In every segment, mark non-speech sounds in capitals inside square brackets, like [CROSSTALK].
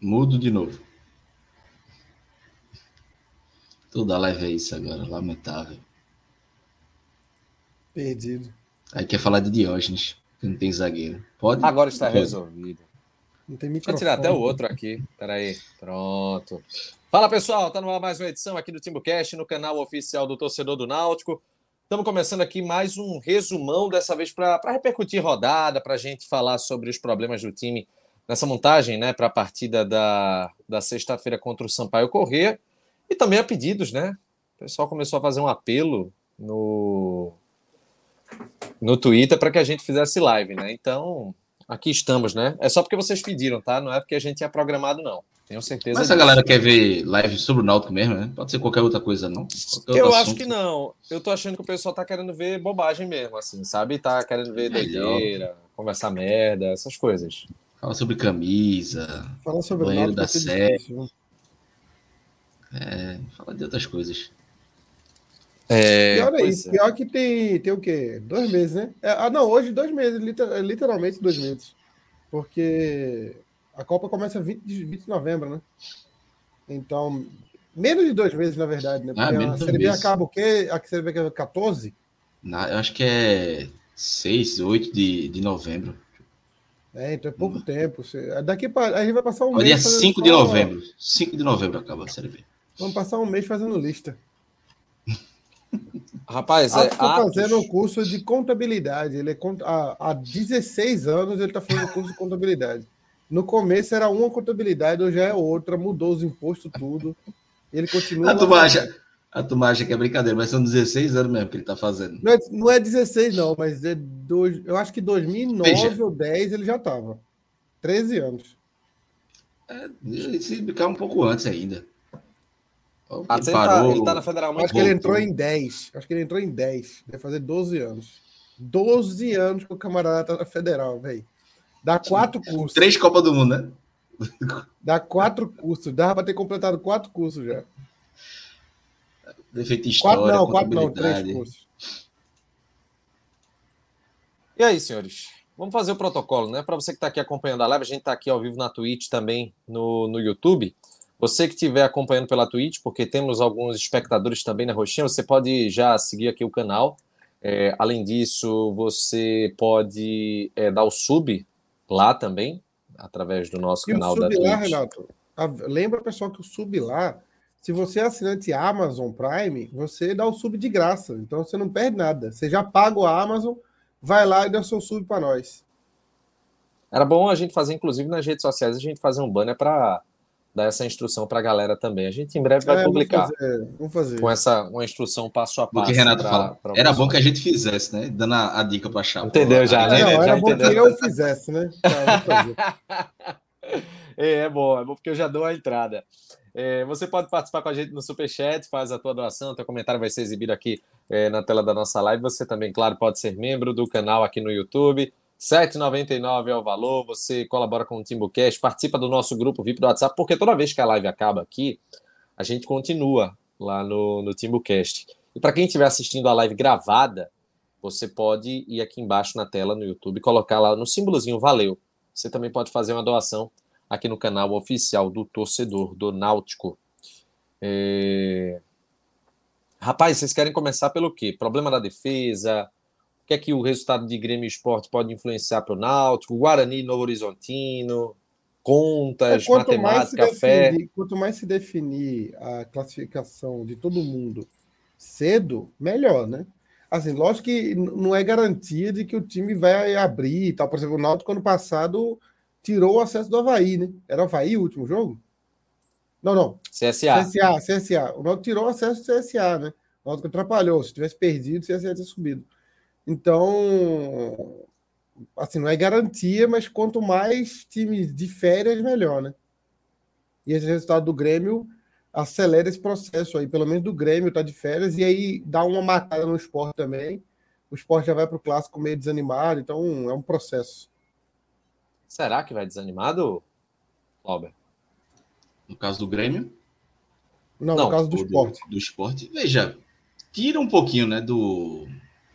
Mudo de novo. Toda live é isso agora, lamentável. Perdido. Aí quer falar de Diógenes, que não tem zagueiro. Pode? Agora está Pode. resolvido. Não tem microfone. tirar até o outro aqui. Peraí. Pronto. Fala pessoal, tá no ar mais uma edição aqui do TimbuCast no canal oficial do Torcedor do Náutico. Estamos começando aqui mais um resumão, dessa vez para repercutir rodada, para a gente falar sobre os problemas do time nessa montagem, né, para a partida da, da sexta-feira contra o Sampaio Corrêa. E também a pedidos, né? O pessoal começou a fazer um apelo no, no Twitter para que a gente fizesse live, né? Então, aqui estamos, né? É só porque vocês pediram, tá? Não é porque a gente tinha programado, não. Tenho certeza Mas a disso. galera quer ver live sobre o Náutico mesmo, né? Pode ser qualquer outra coisa, não? Qualquer Eu acho assunto. que não. Eu tô achando que o pessoal tá querendo ver bobagem mesmo, assim, sabe? Tá querendo ver doideira, conversar merda, essas coisas. Fala sobre camisa, Falar sobre Banheiro da vai ser Sé. difícil, viu? é, fala de outras coisas. É, Pior é isso. é. Pior que tem, tem o quê? Dois meses, né? É, ah, não, hoje dois meses, liter- literalmente dois meses. Porque a Copa começa 20 de, 20 de novembro, né? Então, menos de dois meses, na verdade, né? Ah, Porque menos a Série B acaba o quê? A Série B acaba 14? Na- eu acho que é 6, 8 de, de novembro. É, então é pouco tempo. Você- Daqui pra, a gente vai passar um Ó, mês. dia fazendo 5 de novembro. 5 de novembro acaba a Série B. Vamos passar um mês fazendo lista. [LAUGHS] Rapaz, é, está Atos, fazendo um curso de contabilidade. Ele é cont- há, há 16 anos ele está fazendo curso de contabilidade. No começo era uma contabilidade, hoje é outra, mudou os impostos, tudo. Ele continua. A turma, acha, a turma acha que é brincadeira, mas são 16 anos mesmo que ele tá fazendo. Não é, não é 16, não, mas é dois, eu acho que 2009 Veja. ou 10 ele já estava. 13 anos. Ele se brincar um pouco antes ainda. Atos, Ele ele, tá, parou. ele tá na Federal acho que ele entrou em 10. Acho que ele entrou em 10. Vai fazer 12 anos. 12 anos que o camarada tá na federal, velho. Dá quatro cursos. Três Copas do Mundo, né? Dá quatro cursos. Dava para ter completado quatro cursos já. Defeito de história, Quatro não, quatro não, três cursos. E aí, senhores? Vamos fazer o protocolo, né? Para você que está aqui acompanhando a live, a gente está aqui ao vivo na Twitch também no, no YouTube. Você que estiver acompanhando pela Twitch, porque temos alguns espectadores também na Roxinha, você pode já seguir aqui o canal. É, além disso, você pode é, dar o sub lá também, através do nosso E o canal da sub lá, Twitch. Renato, a- lembra, pessoal, que o sub lá, se você é assinante Amazon Prime, você dá o sub de graça. Então você não perde nada. Você já paga a Amazon, vai lá e dá o seu sub para nós. Era bom a gente fazer, inclusive, nas redes sociais, a gente fazer um banner para dar essa instrução para a galera também. A gente em breve vai É, publicar. Vamos fazer. Vamos fazer. com essa uma instrução passo a passo. que Renato pra- fala. pra Era bom que a gente fizesse, né? Dando a, a dica pra chapa. Entendeu já, A né? Não, já era bom que entendeu. eu fizesse, né? [LAUGHS] Tá. É, é bom, é bom porque eu já dou a entrada. É, você pode participar com a gente no Superchat, faz a tua doação, teu comentário vai ser exibido aqui é, na tela da nossa live. Você também, claro, pode ser membro do canal aqui no YouTube. R$ 7,99 é o valor. Você colabora com o TimbuCast, participa do nosso grupo VIP do WhatsApp, porque toda vez que a live acaba aqui, a gente continua lá no, no TimbuCast. E para quem estiver assistindo a live gravada, você pode ir aqui embaixo na tela no YouTube e colocar lá no símbolozinho Valeu. Você também pode fazer uma doação aqui no canal oficial do torcedor do Náutico. É... Rapaz, vocês querem começar pelo quê? Problema da defesa? O que é que o resultado de Grêmio Esporte pode influenciar para o Náutico? Guarani, Novo Horizontino, contas, É, quanto, mais se matemática, fé. definir, quanto mais se definir a classificação de todo mundo cedo, melhor, né? Assim, lógico que não é garantia de que o time vai abrir e tal. Por exemplo, o Náutico ano passado tirou o acesso do Havaí, né? Era o Havaí o último jogo? Não, não. CSA. CSA, CSA. O Náutico tirou o acesso do CSA, né? O Náutico atrapalhou. Se tivesse perdido, o CSA tinha subido. Então, assim, não é garantia, mas quanto mais times de férias, melhor, né? E esse resultado do Grêmio acelera esse processo aí, pelo menos do Grêmio tá de férias, e aí dá uma matada no esporte também. O esporte já vai para o clássico meio desanimado, então é um processo. Será que vai desanimado, Robert? No caso do Grêmio, Não, Não, no caso do esporte. do esporte. Veja, tira um pouquinho, né, do,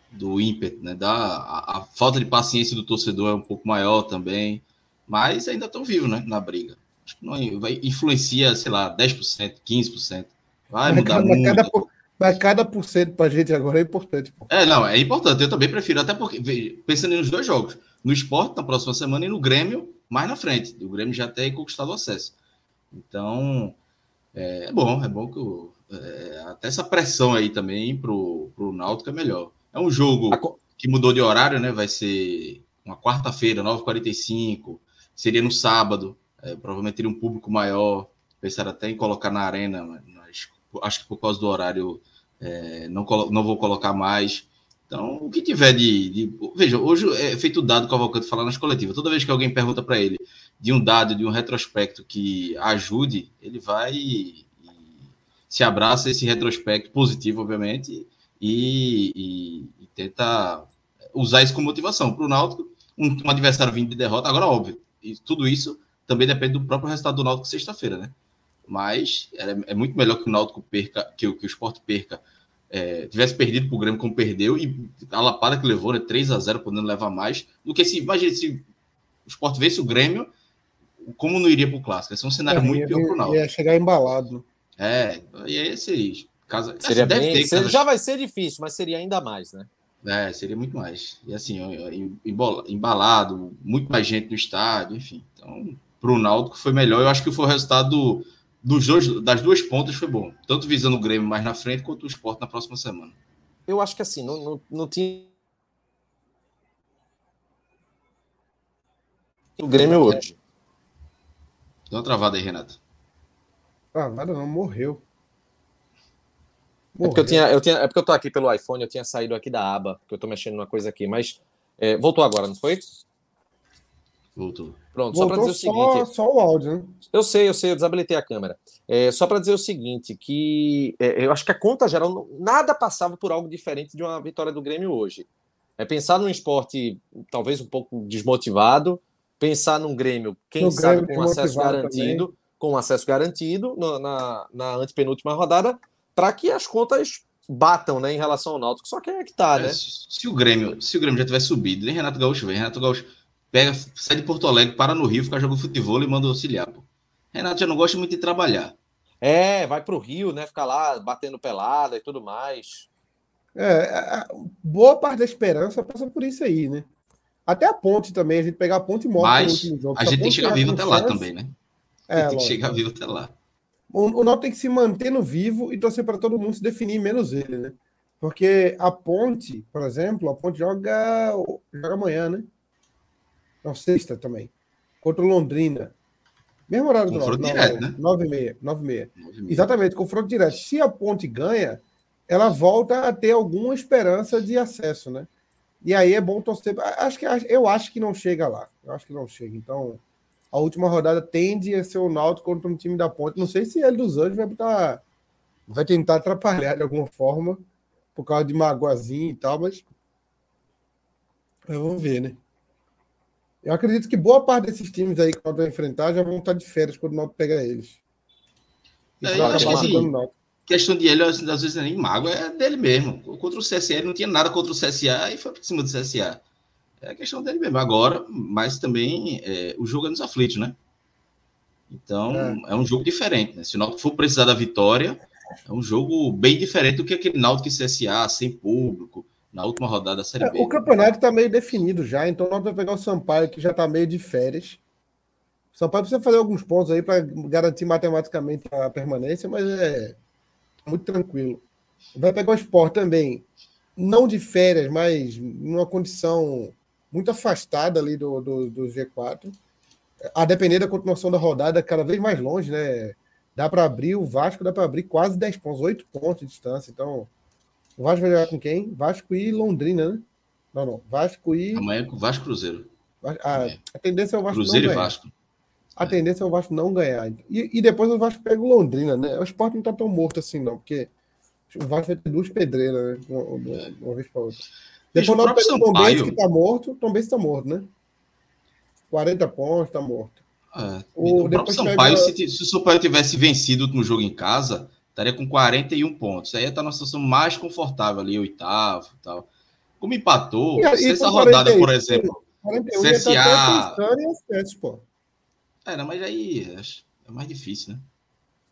do ímpeto, né? Da, a, a, falta de paciência do torcedor é um pouco maior também, mas ainda estão vivos, né, na briga. Acho que não vai, influencia, sei lá, 10%, 15%. Vai mas mudar cada, muito. Cada, mas cada por cento para a gente agora é importante. Pô. É, não, é importante. Eu também prefiro, até porque, pensando nos dois jogos, no esporte na próxima semana e no Grêmio mais na frente. O Grêmio já tem conquistado o acesso. Então, é, é bom, é bom que é, até essa pressão aí também pro, pro Náutico é melhor. É um jogo que mudou de horário, né? Vai ser uma quarta-feira, 9h45, seria no sábado, é, provavelmente teria um público maior. Pensaram até em colocar na arena, mas acho que por causa do horário é, não, não vou colocar mais. Então, o que tiver de, de, Veja, hoje é feito dado Cavalcante falar nas coletivas. Toda vez que alguém pergunta para ele de um dado, de um retrospecto que ajude, ele vai e se abraça esse retrospecto positivo, obviamente, e, e, e tenta usar isso como motivação. Para o Náutico, um, um, adversário vindo de derrota, agora, óbvio, e tudo isso também depende do próprio resultado do Náutico sexta-feira, né? Mas é, é, muito melhor que o Náutico perca, que, que o esporte perca é, tivesse perdido para o Grêmio como perdeu e a lapada que levou, né, 3 a 0 podendo levar mais, do que se, imagine, se o Sport vence o Grêmio, como não iria para o Clássico? Esse é um cenário é, muito ia, pior para o Náutico. Ia chegar embalado. É, e é esse casa, seria bem, ter, casa... Já vai ser difícil, mas seria ainda mais, né? É, seria muito mais. E assim, embalado, muito mais gente no estádio, enfim. Então, para o Náutico foi melhor. Eu acho que foi o resultado dos dois, das duas pontas foi bom. Tanto visando o Grêmio mais na frente, quanto o esporte na próxima semana. Eu acho que assim, não, não, não tinha. O Grêmio hoje. Dá uma travada aí, Renato. Travada não, morreu. morreu. É porque eu tinha, eu tinha, é porque eu tô aqui pelo iPhone, eu tinha saído aqui da aba, porque eu tô mexendo numa coisa aqui, mas é, voltou agora, não foi? Voltou. Pronto, Voltou só para dizer o seguinte. Só o áudio, né? Eu sei, eu sei, eu desabilitei a câmera. É, só para dizer o seguinte: que é, eu acho que a conta geral, nada passava por algo diferente de uma vitória do Grêmio hoje. É pensar num esporte talvez um pouco desmotivado, pensar num Grêmio, quem no sabe, Grêmio com acesso garantido, também. com acesso garantido no, na, na antepenúltima rodada, para que as contas batam né, em relação ao Náutico. Só que é que tá, é, né? Se o Grêmio, se o Grêmio já tivesse subido, nem Renato Gaúcho vem, Renato Gaúcho pega, sai de Porto Alegre, para no Rio, fica jogando futebol e manda auxiliar, pô. Renato já não gosta muito de trabalhar. É, vai para o Rio, né? Ficar lá batendo pelada e tudo mais. É, boa parte da esperança passa por isso aí, né? Até a ponte também, a gente pegar a ponte e morre Mas no último jogo. A gente tem que chegar vivo até lá também, né? É, tem que chegar vivo até lá. O, o Náutico tem que se manter no vivo e torcer para todo mundo se definir, menos ele, né? Porque a ponte, por exemplo, a ponte joga, joga amanhã, né? Não, sexta também. Contra o Londrina. Mesmo horário do confronto direto, né? 9 e meia, 9 e meia. Exatamente, confronto direto. Se a Ponte ganha, ela volta a ter alguma esperança de acesso, né? E aí é bom torcer. Acho que eu acho que não chega lá. Eu acho que não chega. Então, a última rodada tende a ser o Náutico contra um time da Ponte. Não sei se ele dos Anjos vai botar, vai tentar atrapalhar de alguma forma por causa de magoazinha e tal, mas vamos ver, né? Eu acredito que boa parte desses times aí que o vai enfrentar já vão estar de férias quando o Náutico pegar eles. Isso é, vai acabar assim, questão de ele, às vezes, nem mágoa, é dele mesmo. Contra o CSA, ele não tinha nada contra o CSA e foi por cima do CSA. É questão dele mesmo. Agora, mas também é, o jogo é nos aflitos, né? Então, é. é, um jogo diferente. Né? Se o Náutico for precisar da vitória, é um jogo bem diferente do que aquele Náutico e CSA, sem público, na última rodada da Série é, B. O campeonato está meio definido já, então nós vamos pegar o Sampaio, que já está meio de férias. O Sampaio precisa fazer alguns pontos aí para garantir matematicamente a permanência, mas é muito tranquilo. Vai pegar o Sport também, não de férias, mas numa condição muito afastada ali do, do, do G4. A depender da continuação da rodada, cada vez mais longe, né? Dá para abrir o Vasco, dá para abrir quase 10 pontos, 8 pontos de distância. Então, o Vasco vai jogar com quem? Vasco e Londrina, né? Não, não. Vasco e. Amanhã é com Vasco Cruzeiro. A, a tendência é o Vasco Cruzeiro não ganhar. e Vasco. A tendência é o Vasco não ganhar. E, e depois o Vasco pega o Londrina, né? O Sport não tá tão morto assim, não, porque o Vasco vai ter duas pedreiras, né? Uma, uma, é. uma vez para outra. Depois nós pega o Tom Benz, que tá morto. O Tom Benz tá morto, né? 40 pontos, tá morto. É. O, o próprio Sampaio, pega... se, se o Sampaio tivesse vencido o último jogo em casa, estaria com 41 pontos. Aí está numa situação mais confortável ali, oitavo e tal. Como empatou, E- essa rodada, 41, por exemplo. 41 CSA. acesso, pô. É, não, mas aí é mais difícil, né?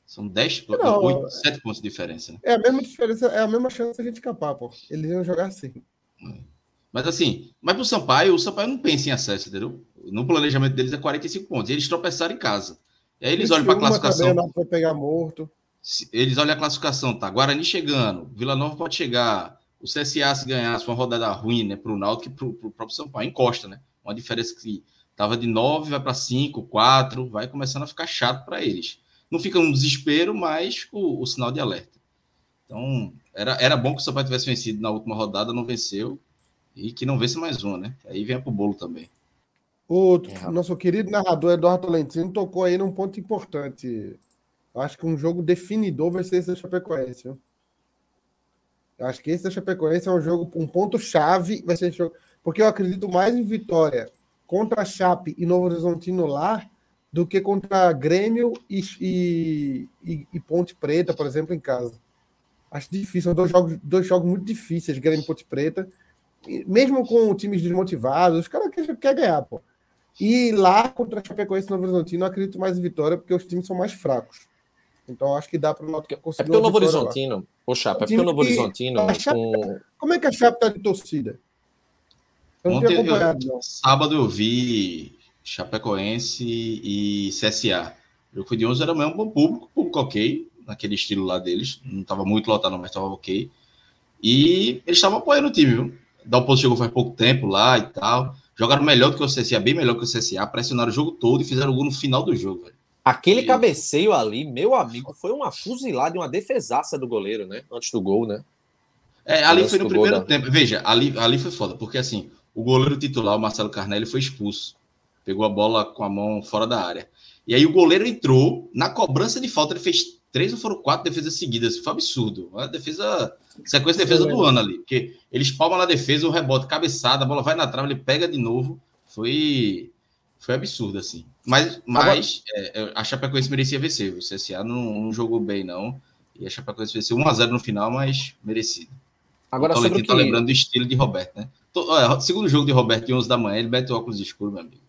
São 10, Não, 8, 7 pontos de diferença, né? É a mesma diferença, é a mesma chance da gente escapar, pô. Eles iam jogar assim. Mas assim, mas pro Sampaio, o Sampaio não pensa em acesso, entendeu? No planejamento deles é 45 pontos. E eles tropeçaram em casa. E aí eles olham para a classificação. Também, não vai pegar morto. Se- Eles olham a classificação, tá? Guarani chegando, Vila Nova pode chegar. O CSA, se ganhasse uma rodada ruim, né, pro Náutico e pro, pro próprio Sampaio, encosta, né? Uma diferença que tava de 9, vai para 5, 4, vai começando a ficar chato para eles. Não fica um desespero, mas o, o sinal de alerta. Então, era, era bom que o Sampaio tivesse vencido na última rodada, não venceu. E que não vence mais uma, né? Aí vem pro bolo também. O É, nosso querido narrador Eduardo Tolentino tocou aí num ponto importante. Acho que um jogo definidor vai ser esse da Chapecoense. Eu acho que esse da Chapecoense é um jogo, um ponto-chave, vai ser jogo. Porque eu acredito mais em vitória contra a Chape e Novo Horizontino lá do que contra Grêmio e, e, e- e Ponte Preta, por exemplo, em casa. Acho difícil, são dois jogos, dois jogos muito difíceis, Grêmio e Ponte Preta. Mesmo com times desmotivados, os caras querem quer ganhar, pô. E lá contra a Chapecoense e Novo Horizontino, eu acredito mais em vitória, porque os times são mais fracos. Então eu acho que dá para o É conseguir porque o Novo lá. Horizontino, ô Chapa, é porque o Novo Horizontino, com, Como é que a Chape tá de torcida? Eu não Ontem eu- acompanhado, não. Sábado eu vi Chapecoense e CSA. O jogo foi de 11 era mesmo um bom público, público ok, naquele estilo lá deles. Não estava muito lotado, mas estava ok. E eles estavam apoiando o time, viu? Dalpozo chegou faz pouco tempo lá e tal. Jogaram melhor do que o CSA, bem melhor que o CSA. Pressionaram o jogo todo e fizeram o gol no final do jogo, velho. Aquele E- cabeceio ali, meu amigo, foi uma fuzilada e uma defesaça do goleiro, né? Antes do gol, né? É, ali Parece foi no primeiro da- tempo. Veja, ali, ali foi foda, porque assim, o goleiro titular, o Marcelo Carnelli, foi expulso. Pegou a bola com a mão fora da área. E aí o goleiro entrou, na cobrança de falta, ele fez três ou foram quatro defesas seguidas. Foi um absurdo. Uma defesa. Sequência de defesa do ano ali. Porque ele espalma na defesa, o rebote, cabeçada, a bola vai na trave, ele pega de novo. Foi. Foi absurdo, assim. Mas, mas é, é, a Chapecoense merecia vencer. O CSA não, não jogou bem, não. E a Chapecoense venceu 1x0 no final, mas merecido. Agora, o sobre o Tolentino que... tá lembrando do estilo de Roberto, né? Tô- olha, segundo jogo de Roberto, de 11 da manhã, ele mete o óculos escuro, meu amigo.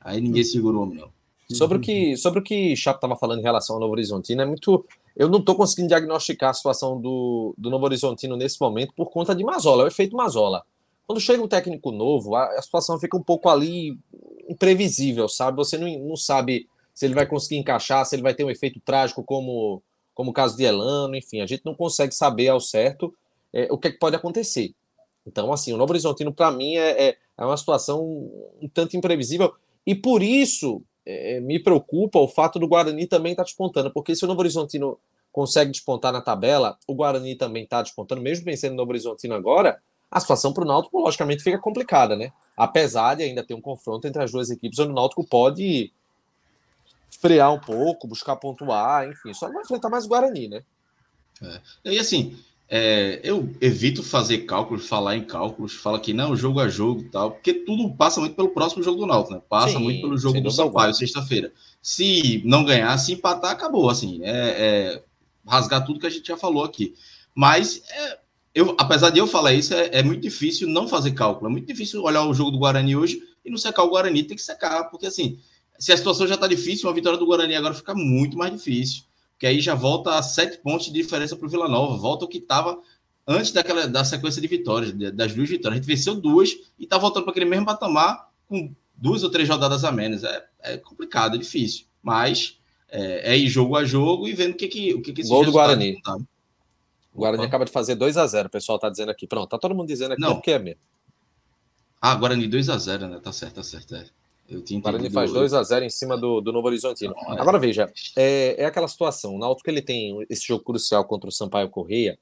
Aí ninguém segura o homem, não. Sobre o que, sobre o que Chapo estava falando em relação ao Novo Horizontino, é muito. Eu não estou conseguindo diagnosticar a situação do, do Novo Horizontino nesse momento por conta de Mazola, é o efeito Mazola. Quando chega um técnico novo, a, a situação fica um pouco ali imprevisível, sabe? Você não, não sabe se ele vai conseguir encaixar, se ele vai ter um efeito trágico como, como o caso de Elano, enfim, a gente não consegue saber ao certo é, o que, é que pode acontecer. Então, assim, o Novo Horizontino, para mim, é, é, é uma situação um tanto imprevisível, e por isso é, me preocupa o fato do Guarani também estar despontando, porque se o Novo Horizontino consegue despontar na tabela, o Guarani também está despontando, mesmo vencendo o Novo Horizontino agora, a situação para o Náutico, logicamente, fica complicada, né? Apesar de ainda ter um confronto entre as duas equipes, onde o Náutico pode frear um pouco, buscar pontuar, enfim, só não vai enfrentar mais o Guarani, né? E assim, é, eu evito fazer cálculos, falar em cálculos, fala que não, jogo a jogo e tal, porque tudo passa muito pelo próximo jogo do Náutico, né? Passa Sim, muito pelo jogo do Sampaio, sexta-feira. Se não ganhar, se empatar, acabou, assim, é, é rasgar tudo que a gente já falou aqui. Mas, é, eu, apesar de eu falar isso, é, é muito difícil não fazer cálculo, é muito difícil olhar o jogo do Guarani hoje e não secar o Guarani, tem que secar, porque assim, se a situação já tá difícil, uma vitória do Guarani agora fica muito mais difícil, porque aí já volta a sete pontos de diferença para o Vila Nova, volta o que estava antes daquela da sequência de vitórias, das duas vitórias. A gente venceu duas e tá voltando para aquele mesmo patamar com duas ou três rodadas a menos. É, é complicado, é difícil. Mas é, é ir jogo a jogo e vendo o que, que, o que, que esse Gol do resultado Guarani. O Guarani Opa. acaba de fazer 2 a 0 o pessoal tá dizendo aqui. Pronto, tá todo mundo dizendo aqui, Não. é porque é mesmo. Ah, Guarani 2x0, né? Tá certo, tá certo. É. Eu tinha O Guarani faz 2 a 0 em cima do, do Novo Horizontino. Não, é. Agora veja, é, é aquela situação. O Náutico ele tem esse jogo crucial contra o Sampaio Correia.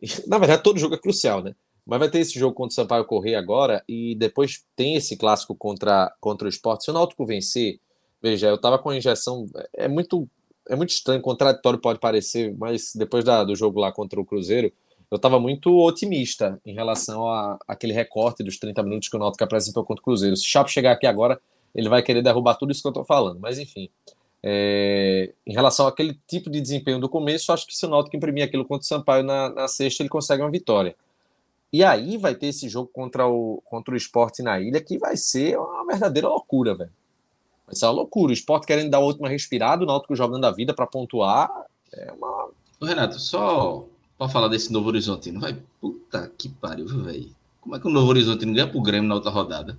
[LAUGHS] Na verdade, todo jogo é crucial, né? Mas vai ter esse jogo contra o Sampaio Correia agora e depois tem esse clássico contra, contra o Sport. Se o Náutico vencer, veja, eu tava com a injeção. É muito, é muito estranho, contraditório pode parecer, mas depois da, do jogo lá contra o Cruzeiro, eu estava muito otimista em relação a aquele recorte dos 30 minutos que o Náutico apresentou contra o Cruzeiro. Se o Chapo chegar aqui agora, ele vai querer derrubar tudo isso que eu estou falando. Mas enfim, É, em relação àquele tipo de desempenho do começo, acho que se o Náutico imprimir aquilo contra o Sampaio na, na sexta, ele consegue uma vitória. E aí vai ter esse jogo contra o, contra o esporte na ilha, que vai ser uma verdadeira loucura, velho. Vai ser uma loucura. O esporte querendo dar a última respirada, o Náutico jogando a vida para pontuar. É uma. Renato, só para falar desse Novo Horizonte, não vai. Puta que pariu, velho. Como é que o Novo Horizonte não ganha pro Grêmio na outra rodada?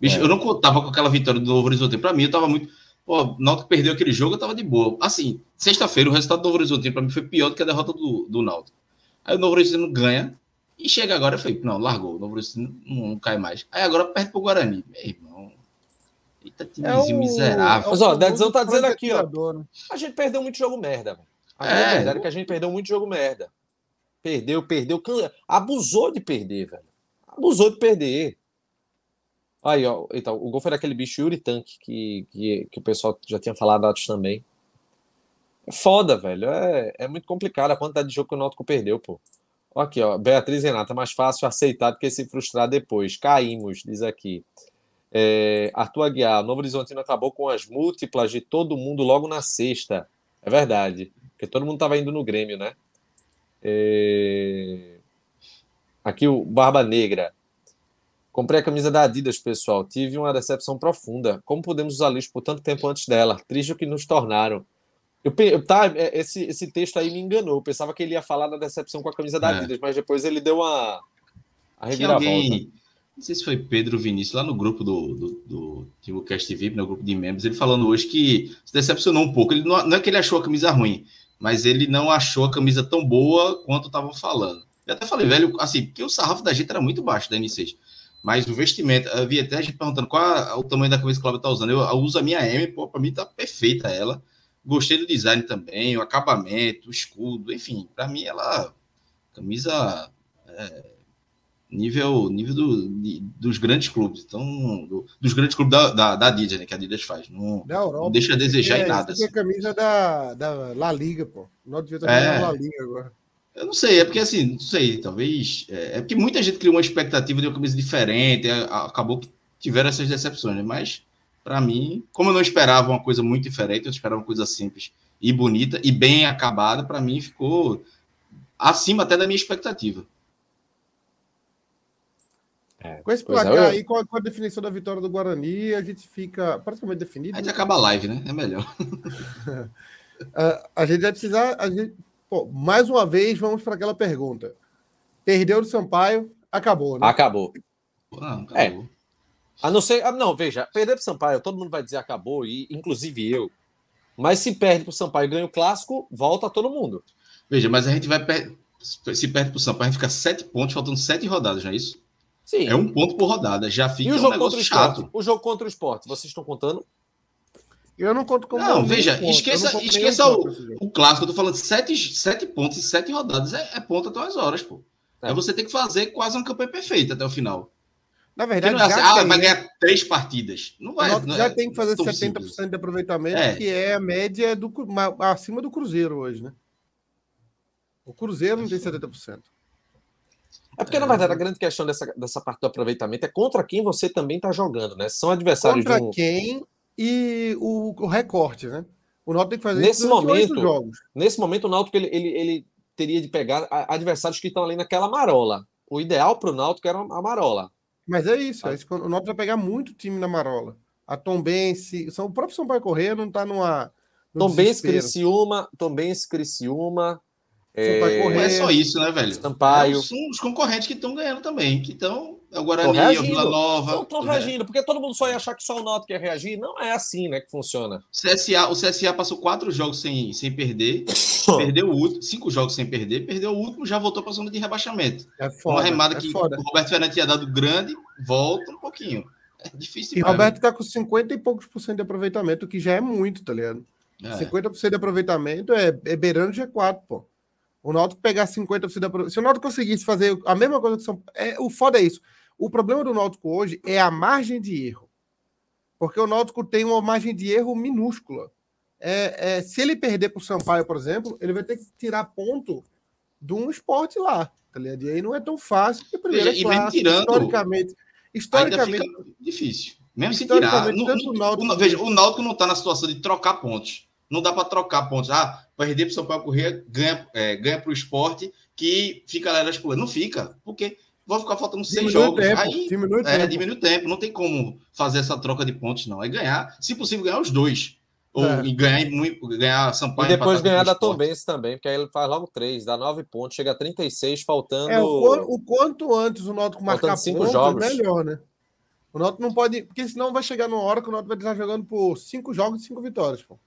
Bicho, é. eu não contava com aquela vitória do Novo Horizonte. Para mim, eu tava muito. Pô, o Náutico perdeu aquele jogo, eu tava de boa. Assim, sexta-feira, o resultado do Novo Horizonte para mim foi pior do que a derrota do, do Náutico. Aí o Novo Horizonte não ganha, e chega agora, eu falei, não, largou, o Novo Horizonte não, não, cai mais. Aí agora perde pro Guarani. Meu irmão. Eita, timezinho é o... miserável. Mas, ó, o Dedzão tá dizendo aqui, ó. A gente perdeu muito jogo merda, velho. A é, verdade é que a gente perdeu muito jogo merda. Perdeu, perdeu. Abusou de perder, velho. Abusou de perder. Aí, ó, então, o gol foi daquele bicho Yuri Tank, que, que, que o pessoal já tinha falado antes também. É foda, velho. É, é muito complicado a quantidade de jogo que o Náutico perdeu, pô. Aqui, ó, Beatriz Renata, mais fácil aceitar do que se frustrar depois. Caímos, diz aqui. É, Arthur Aguiar, Novo Horizontino acabou com as múltiplas de todo mundo logo na sexta. É verdade, porque todo mundo estava indo no Grêmio, né? É... Aqui o Barba Negra. Comprei a camisa da Adidas, pessoal. Tive uma decepção profunda. Como podemos usar lixo por tanto tempo antes dela? Triste o que nos tornaram. Eu, tá, é, esse, esse texto aí me enganou. Eu pensava que ele ia falar da decepção com a camisa da é. Adidas, mas depois ele deu uma a reviravolta. Alguém, não sei se foi Pedro Vinícius, lá no grupo do, do, do TimoCast VIP, no grupo de membros, ele falando hoje que se decepcionou um pouco. Ele não, não é que ele achou a camisa ruim, mas ele não achou a camisa tão boa quanto estavam falando. Eu até falei, velho, assim, porque o sarrafo da gente era muito baixo da N6. Mas o vestimento, vi até a gente perguntando qual o tamanho da camisa que o Cláudio tá usando. Eu, eu uso a minha M, pô, pra mim tá perfeita ela. Gostei do design também, o acabamento, o escudo, enfim, para mim ela camisa é, nível nível do, dos grandes clubes, então do, dos grandes clubes da, da, da Adidas, né, que a Adidas faz. Não, Europa, não deixa a desejar é, em nada. Assim. A camisa da, da La Liga, pô. Não devia estar é, La Liga agora. Eu não sei, é porque assim, não sei, talvez. É, é porque muita gente criou uma expectativa de uma camisa diferente, é, acabou que tiveram essas decepções, né? mas para mim, como eu não esperava uma coisa muito diferente, eu esperava uma coisa simples e bonita e bem acabada, para mim ficou acima até da minha expectativa. É, com esse placar é, aí, com a, com a, definição da vitória do Guarani, a gente fica praticamente definido. A gente acaba a live, né? É melhor. a, [LAUGHS] a, gente vai precisar. A gente, pô, mais uma vez, vamos para aquela pergunta. Perdeu do Sampaio, acabou, né? Acabou. Não, acabou. É. A não ser. Ah, não, veja, perder para o Sampaio, todo mundo vai dizer acabou, e inclusive eu. Mas se perde para o Sampaio e ganha o clássico, volta todo mundo. Veja, mas a gente vai. Per... Se perde para o Sampaio, a gente fica sete pontos, faltando sete rodadas, não é isso? Sim. É um ponto por rodada. Já fica e o jogo um contra o chato. Esporte? O jogo contra o esporte, vocês estão contando? Eu não conto como. Não, veja, ponto. esqueça, esqueça o, o clássico. Eu tô falando sete, sete pontos e sete rodadas. É, é ponto até as horas, pô. É. é você tem que fazer quase uma campanha perfeita até o final. Na verdade, não é assim, ah, vai ganhar três partidas. Não vai. Não já é, tem que fazer 70% simples. de aproveitamento, é. que é a média do, acima do Cruzeiro hoje, né? O Cruzeiro não tem 70%. É porque, na verdade, a grande questão dessa, dessa parte do aproveitamento é contra quem você também está jogando, né? São adversários contra um... quem e o, o, recorte, né? O Náutico tem que fazer nesse momento, jogos. Nesse momento, o Náutico ele, ele, ele teria de pegar adversários que estão ali naquela marola. O ideal para o Náutico era a marola. Mas é isso, é isso. O Náutico vai pegar muito time na Marola. A Tombense, são, o próprio São Paulo Correia não está numa. Tombense, Criciúma, Tombense, Criciúma. É... Não é só isso, né, velho? Sampaio. É, são os concorrentes que estão ganhando também, que estão. É o Guarani, o Vila Nova. Estão reagindo, porque todo mundo só ia achar que só o Náutico ia reagir. Não é assim, né, que funciona. CSA, o CSA passou quatro jogos sem, sem perder, [LAUGHS] perdeu o último, cinco jogos sem perder, perdeu o último, já voltou para a zona de rebaixamento. É foda, Uma remada é que foda. o Roberto Fernandes tinha dado grande, volta um pouquinho. É difícil E o Roberto está com 50 e poucos por cento de aproveitamento, que já é muito, tá ligado? É. 50% de aproveitamento é, é beirando G4, pô. O Náutico pegar 50% da aproveitamento. Se o Náutico conseguisse fazer a mesma coisa que São é O foda é isso. O problema do Náutico hoje é a margem de erro. Porque o Náutico tem uma margem de erro minúscula. É, é, se ele perder para o Sampaio, por exemplo, ele vai ter que tirar ponto de um esporte lá. Tá ligado? E aí não é tão fácil, porque primeiro é clássico, tirando, historicamente. Historicamente. difícil. Mesmo se tirar. No, no, o veja, o Náutico não está na situação de trocar pontos. Não dá para trocar pontos. Ah, perder para o São Paulo Corrêa, ganha, é, ganha para o esporte, que fica lá nas Não fica, porque vão ficar faltando seis jogos. Tempo, aí diminui, é, tempo. diminui o tempo. Não tem como fazer essa troca de pontos, não. É ganhar, se possível, ganhar os dois. Ou é. ganhar, ganhar Sampaio. E depois ganhar da Tombense também, porque aí ele faz logo três, dá nove pontos, chega a 36, faltando. É, o, o quanto antes o Náutico marcar cinco pontos, jogos. melhor, né? O Náutico não pode. Porque senão vai chegar numa hora que o Náutico vai estar jogando por cinco jogos e cinco vitórias, pô.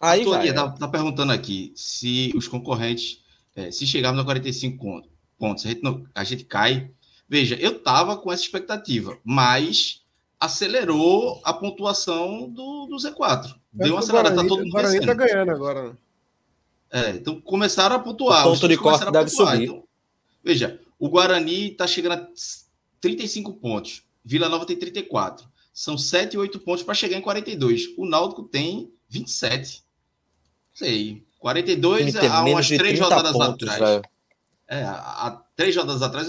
Aí, Toria, tá, tá, perguntando aqui se os concorrentes, é, se chegarmos a 45 pontos, a gente, não, a gente cai. Veja, eu tava com essa expectativa, mas acelerou a pontuação do, do Z4. Deu uma acelerada, tá todo mundo O Guarani tá ganhando agora. Né? É, então começaram a pontuar. O ponto de corte deve subir. Então, veja, o Guarani tá chegando a 35 pontos. Vila Nova tem 34. São 7, 8 pontos para chegar em 42. O Náutico tem 27. Sei. 42 há umas três rodadas pontos, atrás. É, há três rodadas atrás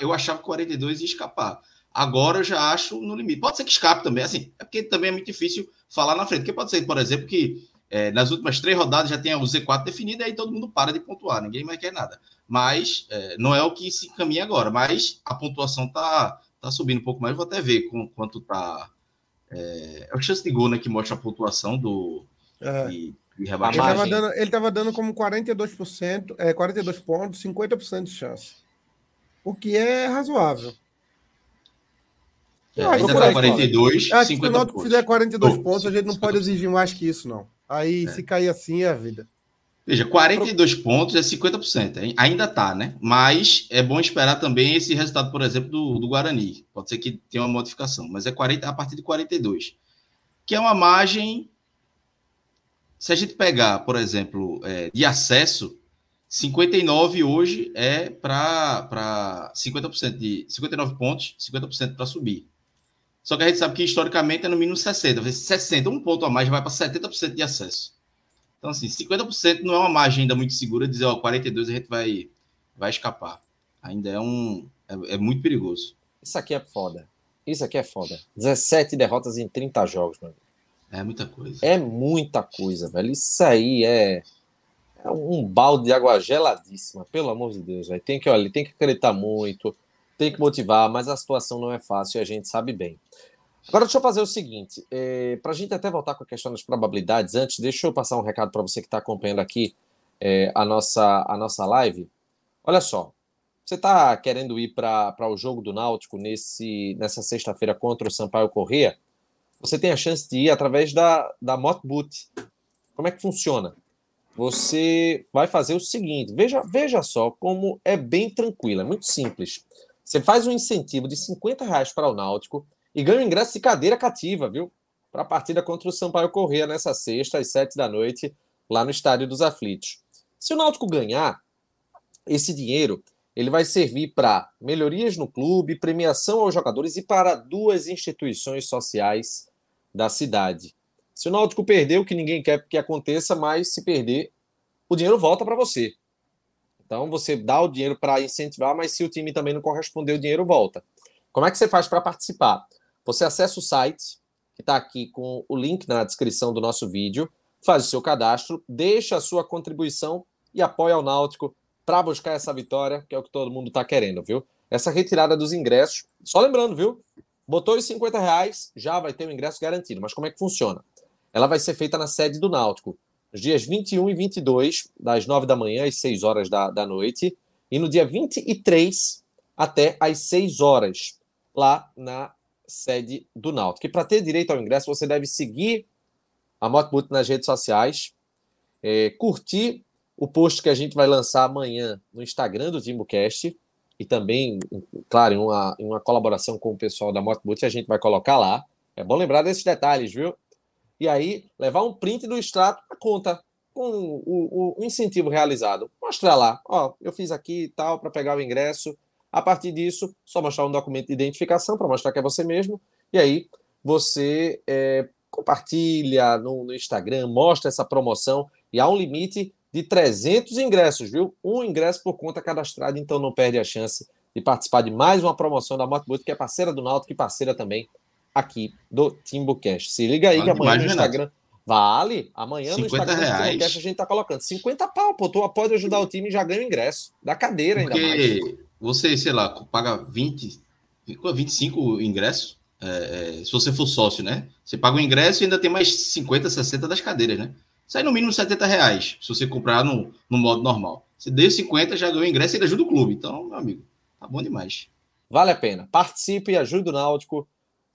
eu achava que 42 ia escapar. Agora eu já acho no limite. Pode ser que escape também, assim, é porque também é muito difícil falar na frente. Porque pode ser, por exemplo, que é, nas últimas três rodadas já tenha o Z4 definido e aí todo mundo para de pontuar, ninguém mais quer nada. Mas é, não é o que se caminha agora. Mas a pontuação tá, tá subindo um pouco mais. Vou até ver com, quanto tá. É, é o chance de gol né, que mostra a pontuação do. É. De ele estava dando, ele tava dando como 42%, é, 42 pontos, 50% de chance. O que é razoável. É, ainda tá 42, acho 50 que se o Náutico fizer 42 oh, pontos, a gente não pode exigir mais que isso, não. Aí, é. se cair assim, é a vida. Veja, 42 pontos é 50%. Hein? Ainda tá, né? Mas é bom esperar também esse resultado, por exemplo, do, do Guarani. Pode ser que tenha uma modificação, mas é 40, a partir de 42. Que é uma margem. Se a gente pegar, por exemplo, é, de acesso, 59 hoje é para 50% de 59 pontos, 50% para subir. Só que a gente sabe que historicamente é no mínimo 60. 60, um ponto a mais vai para 70% de acesso. Então, assim, 50% não é uma margem ainda muito segura de dizer, ó, 42 a gente vai, vai escapar. Ainda é um. É, é muito perigoso. Isso aqui é foda. Isso aqui é foda. 17 derrotas em 30 jogos, mano. É muita coisa. É muita coisa, velho. Isso aí é, é um balde de água geladíssima, pelo amor de Deus, velho. Tem que, olha, tem que acreditar muito tem que motivar, mas a situação não é fácil e a gente sabe bem. Agora, deixa eu fazer o seguinte: é, para a gente até voltar com a questão das probabilidades, antes, deixa eu passar um recado para você que está acompanhando aqui é, a, nossa, a nossa live. Olha só, você está querendo ir para o jogo do Náutico nesse, nessa sexta-feira contra o Sampaio Corrêa? Você tem a chance de ir através da, da Motboot. Como é que funciona? Você vai fazer o seguinte: veja, veja só como é bem tranquilo, é muito simples. Você faz um incentivo de 50 reais para o Náutico e ganha um ingresso de cadeira cativa, viu? Para a partida contra o Sampaio Corrêa nessa sexta, às 7 da noite, lá no Estádio dos Aflitos. Se o Náutico ganhar, esse dinheiro ele vai servir para melhorias no clube, premiação aos jogadores e para duas instituições sociais da cidade. Se o Náutico perder, o que ninguém quer que aconteça, mas se perder, o dinheiro volta para você. Então você dá o dinheiro para incentivar, mas se o time também não corresponder, o dinheiro volta. Como é que você faz para participar? Você acessa o site, que está aqui com o link na descrição do nosso vídeo, faz o seu cadastro, deixa a sua contribuição e apoia o Náutico para buscar essa vitória, que é o que todo mundo está querendo, viu? Essa retirada dos ingressos, só lembrando, viu? Botou os 50 reais, já vai ter o ingresso garantido. Mas como é que funciona? Ela vai ser feita na sede do Náutico nos dias 21 e 22, das 9 da manhã às 6 horas da, da noite, e no dia 23 até às 6 horas, lá na sede do Náutico. E para ter direito ao ingresso, você deve seguir a Motboot nas redes sociais, é, curtir o post que a gente vai lançar amanhã no Instagram do TimbuCast, e também, claro, em uma, em uma colaboração com o pessoal da Motboot, a gente vai colocar lá. É bom lembrar desses detalhes, viu? e aí levar um print do extrato para conta com o, o, o, incentivo realizado. Mostrar lá, ó, eu fiz aqui e tal para pegar o ingresso. A partir disso, só mostrar um documento de identificação para mostrar que é você mesmo. E aí você é, compartilha no, no Instagram, mostra essa promoção e há um limite de 300 ingressos, viu? Um ingresso por conta cadastrada, então não perde a chance de participar de mais uma promoção da Motobot, que é parceira do Náutico e parceira também aqui do Timbucast. Se liga aí Vale que amanhã no Renato. Instagram. Vale. Amanhã no 50 Instagram do reais. Timbucast a gente tá colocando 50 pau, pô. Tu pode ajudar o time e já ganha o ingresso. Da cadeira ainda mais. Porque você, sei lá, paga 20, 25 ingressos. é, é, se você for sócio, né? Você paga o ingresso e ainda tem mais 50, 60 das cadeiras, né? Sai no mínimo 70 reais, se você comprar no, no modo normal. Você deu 50, já ganhou ingresso e ainda ajuda o clube. Então, meu amigo, tá bom demais. Vale a pena. Participe e ajude o Náutico.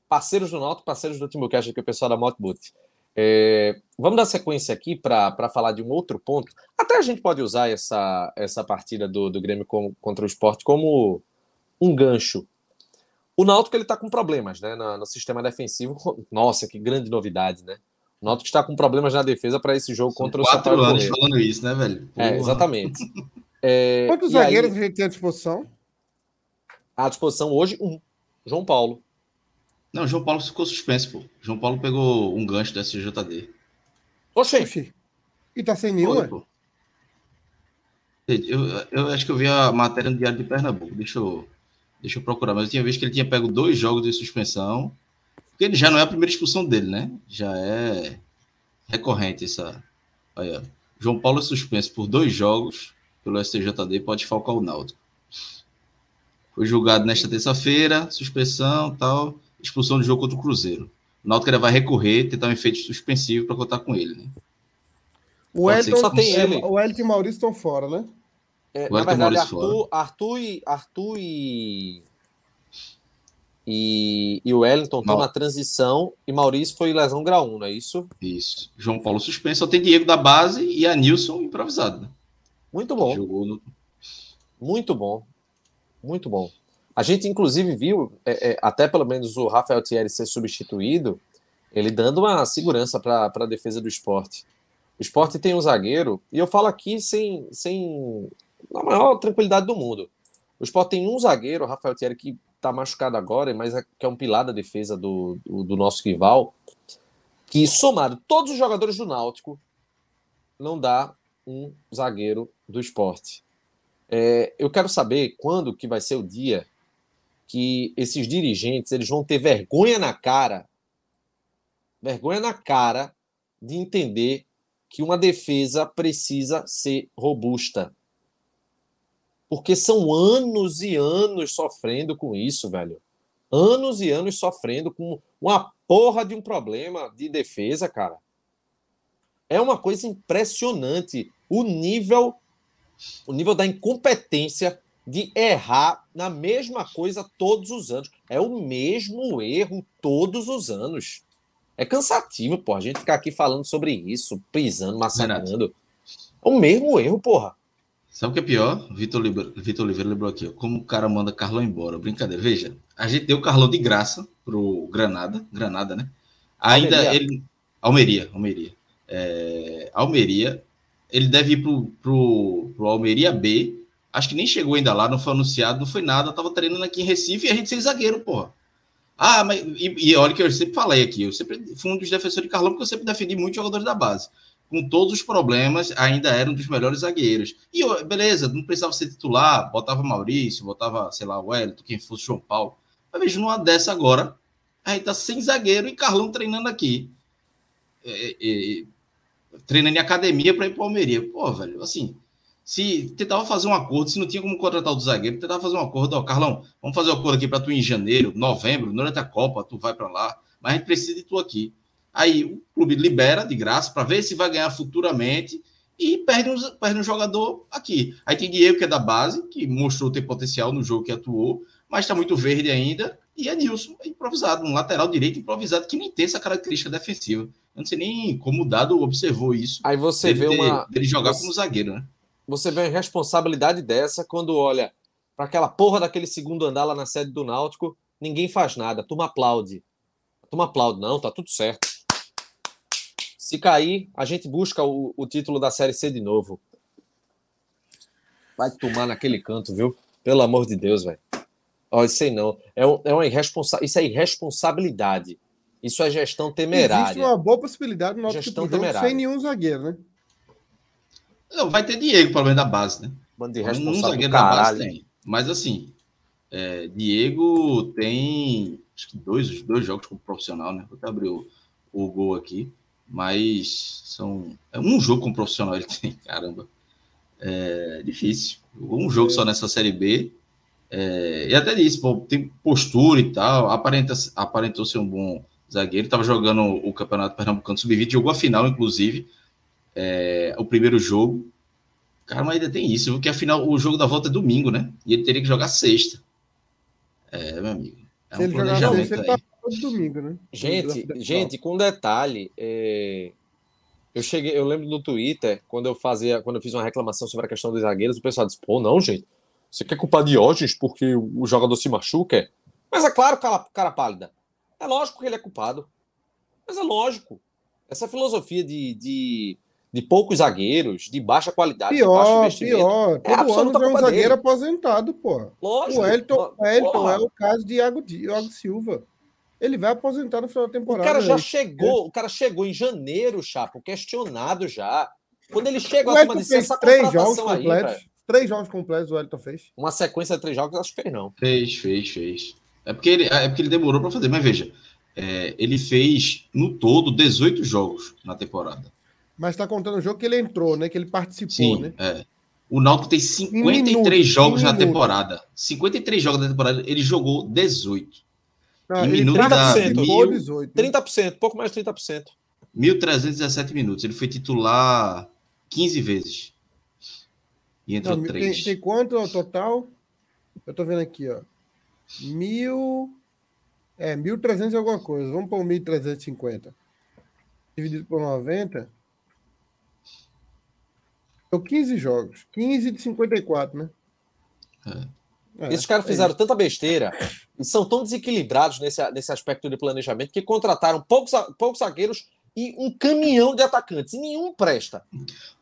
Parceiros do Náutico, parceiros do Timbucast, aqui o pessoal da Motboot. É, vamos dar sequência aqui para falar de um outro ponto. Até a gente pode usar essa, essa partida do, do Grêmio contra o esporte como um gancho. O Náutico ele está com problemas né, na- no sistema defensivo. Nossa, que grande novidade, né? Náutico está com problemas na defesa para esse jogo São contra o quatro Sampaio anos falando isso, né, velho? É, exatamente. [LAUGHS] É, Quantos e aí, zagueiros a gente tem à disposição? à disposição hoje, um. João Paulo. Não, João Paulo ficou suspenso, pô. João Paulo pegou um gancho do SJD. Oxê, Oxi. E tá sem nenhuma? pô. Eu, eu acho que eu vi a matéria no Diário de Pernambuco. Deixa eu, deixa eu procurar. Mas eu tinha visto que ele tinha pego dois jogos de suspensão. Porque ele já não é a primeira expulsão dele, né? Já é recorrente essa. Aí, ó. João Paulo é suspenso por dois jogos pelo STJD pode falcar o Náutico. Foi julgado nesta terça-feira, suspensão tal, expulsão de jogo contra o Cruzeiro. O Náutico vai recorrer, tentar um efeito suspensivo para contar com ele, né? O Elton, só tem ele. o Elton e o Maurício estão fora, né? É, Agora na verdade, Maurício Arthur, Arthur e. Arthur e. E, e o Wellington estão na transição e Maurício foi lesão grau 1, não é isso? Isso. João Paulo suspenso, só tem Diego da base e a Nilson improvisado. Né? Muito bom, no... muito bom. Muito bom. A gente, inclusive, viu, é, é, até pelo menos o Rafael Thierry ser substituído, ele dando uma segurança para a defesa do esporte. O esporte tem um zagueiro, e eu falo aqui sem, sem a maior tranquilidade do mundo. O esporte tem um zagueiro, o Rafael Thierry, que está machucado agora, mas é, que é um pilar da defesa do, do, do nosso rival, que somado todos os jogadores do Náutico, não dá um zagueiro do esporte. É, eu quero saber quando que vai ser o dia que esses dirigentes eles vão ter vergonha na cara, vergonha na cara de entender que uma defesa precisa ser robusta. Porque são anos e anos sofrendo com isso, velho. Anos e anos sofrendo com uma porra de um problema de defesa, cara. É uma coisa impressionante o nível o nível da incompetência de errar na mesma coisa todos os anos. É o mesmo erro todos os anos. É cansativo, porra, a gente ficar aqui falando sobre isso, pisando, massacrando. É o mesmo erro, porra. Sabe o que é pior? Vitor Oliveira, Vitor Oliveira lembrou aqui, ó, como o cara manda Carlão embora. Brincadeira. Veja, a gente deu o Carlão de graça pro Granada, Granada, né? Ainda Almeria. ele. Almeria, Almeria. É, Almeria, ele deve ir pro, pro, pro Almeria B. Acho que nem chegou ainda lá, não foi anunciado, não foi nada. Tava treinando aqui em Recife e a gente sem zagueiro, porra. Ah, mas e, e olha que eu sempre falei aqui, eu sempre fui um dos defensores de Carlão, porque eu sempre defendi muitos jogadores da base com todos os problemas, ainda era um dos melhores zagueiros. E beleza, não precisava ser titular, botava Maurício, botava, sei lá, o Wellington, quem fosse João Paulo. Mas veja, numa dessa agora, a gente tá sem zagueiro e Carlão treinando aqui. É, é, é, treinando em academia para ir para Almeria. Pô, velho, assim, se tentava fazer um acordo, se não tinha como contratar o zagueiro, tentava fazer um acordo, ó, Carlão, vamos fazer um acordo aqui para tu em janeiro, novembro, durante a Copa, tu vai para lá, mas a gente precisa de tu aqui. Aí o clube libera de graça para ver se vai ganhar futuramente e perde um, perde um jogador aqui. Aí tem Diego, que é da base, que mostrou ter potencial no jogo que atuou, mas está muito verde ainda. E é Nilson, improvisado, um lateral direito improvisado, que nem tem essa característica defensiva. Eu não sei nem como o Dado observou isso. Aí você dele, vê uma. dele jogar você- como zagueiro, né? Você vê uma responsabilidade dessa quando olha para aquela porra daquele segundo andar lá na sede do Náutico, ninguém faz nada, a turma aplaude. A turma aplaude, não, tá tudo certo. Se cair, a gente busca o, o título da Série C de novo. Vai tomar naquele canto, viu? Pelo amor de Deus, velho. Ó, isso aí não. É, um- é uma irresponsa... Isso é irresponsabilidade. Isso é gestão Existe temerária. uma boa possibilidade no Gestão jogo temerária. sem nenhum zagueiro, né? Não, vai ter Diego, pelo menos da base, né? Bando de Um zagueiro da base tem. Mas assim, é, Diego tem acho que dois, dois jogos como profissional, né? Vou até abrir o, o gol aqui. Mas são. É um jogo como profissional [LAUGHS] ele tem, caramba. É difícil. Um jogo é. só nessa série B. É, e até disse, pô, tem postura e tal. Aparenta, aparentou ser um bom zagueiro. Estava jogando o Campeonato Pernambucano Sub-20, jogou a final, inclusive. É, o primeiro jogo. Cara, mas ainda tem isso, porque afinal o jogo da volta é domingo, né? E ele teria que jogar sexta. É, meu amigo. É um ele jogar sexta, ele tá todo domingo, né? Gente, gente, com detalhe, é... eu cheguei, eu lembro no Twitter, quando eu fazia, quando eu fiz uma reclamação sobre a questão dos zagueiros, o pessoal disse, pô, não, gente, você quer culpar Diógenes porque o jogador se machuca? Mas é claro, cara, cara pálida. É lógico que ele é culpado. Mas é lógico. Essa filosofia de, de de poucos zagueiros, de baixa qualidade, pior, de baixo investimento. Pior, é Todo ano é um zagueiro dele. aposentado, pô. Lógico. O Elton, o Elton é o caso de Iago, Iago Silva. Ele vai aposentar no final da temporada. O cara já chegou, é. o cara chegou em janeiro, Chapo, questionado já. Quando ele chegou o Elton fez três jogos completos. Aí, três jogos completos o Elton fez. Uma sequência de três jogos, acho que fez, não. Fez, fez, fez. É porque ele, é porque ele demorou para fazer, mas veja, é, ele fez no todo 18 jogos na temporada. Mas está contando o jogo que ele entrou, né? Que ele participou, Sim, né? É. O Náutico tem 53 minuto, jogos na temporada. 53 jogos na temporada, ele jogou 18. Não, em minutos 30%, da, mil, 18, 30%, pouco mais de 30%. 1.317 minutos. Ele foi titular 15 vezes. E entrou Não, 3. Tem, tem quanto ao total? Eu tô vendo aqui, ó. Mil. É, 1.300 e alguma coisa. Vamos para 1.350. Dividido por 90. São 15 jogos. 15 de 54, né? É. Esses caras é fizeram é tanta besteira e são tão desequilibrados nesse, nesse aspecto de planejamento que contrataram poucos, poucos zagueiros e um caminhão de atacantes. E nenhum presta.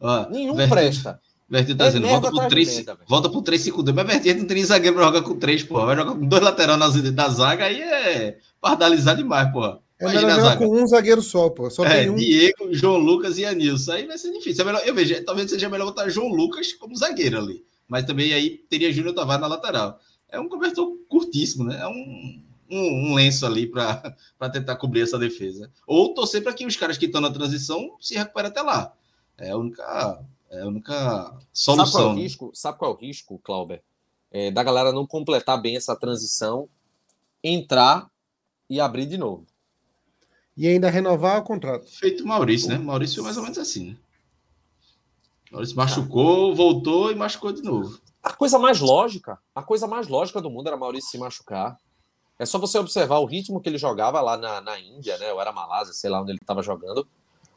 Ah, nenhum presta. Vertinho tá é dizendo, volta por, 3, merda, volta por 3, 5, 2. Mas Vertinho não tem zagueiro pra jogar com 3, porra. Vai jogar com dois laterais na, da zaga, aí é pardalizar demais, porra. É melhor jogar com um zagueiro só, pô. Só é, tem um. Diego, João Lucas e Anilson. Aí vai ser difícil. É melhor, eu vejo, talvez seja melhor botar João Lucas como zagueiro ali. Mas também aí teria Júnior Tavares na lateral. É um cobertor curtíssimo, né? É um, um, um lenço ali para [LAUGHS] tentar cobrir essa defesa. Ou torcer para que os caras que estão na transição se recuperem até lá. É a única, é a única solução. Sabe qual é o risco, Sabe qual é o risco Clauber? É, da galera não completar bem essa transição, entrar e abrir de novo. E ainda renovar o contrato. Feito Maurício, né? Maurício foi mais ou menos assim, né? Maurício machucou, voltou e machucou de novo. A coisa mais lógica, a coisa mais lógica do mundo era Maurício se machucar. É só você observar o ritmo que ele jogava lá na, na Índia, né? Ou era Malásia, sei lá onde ele estava jogando.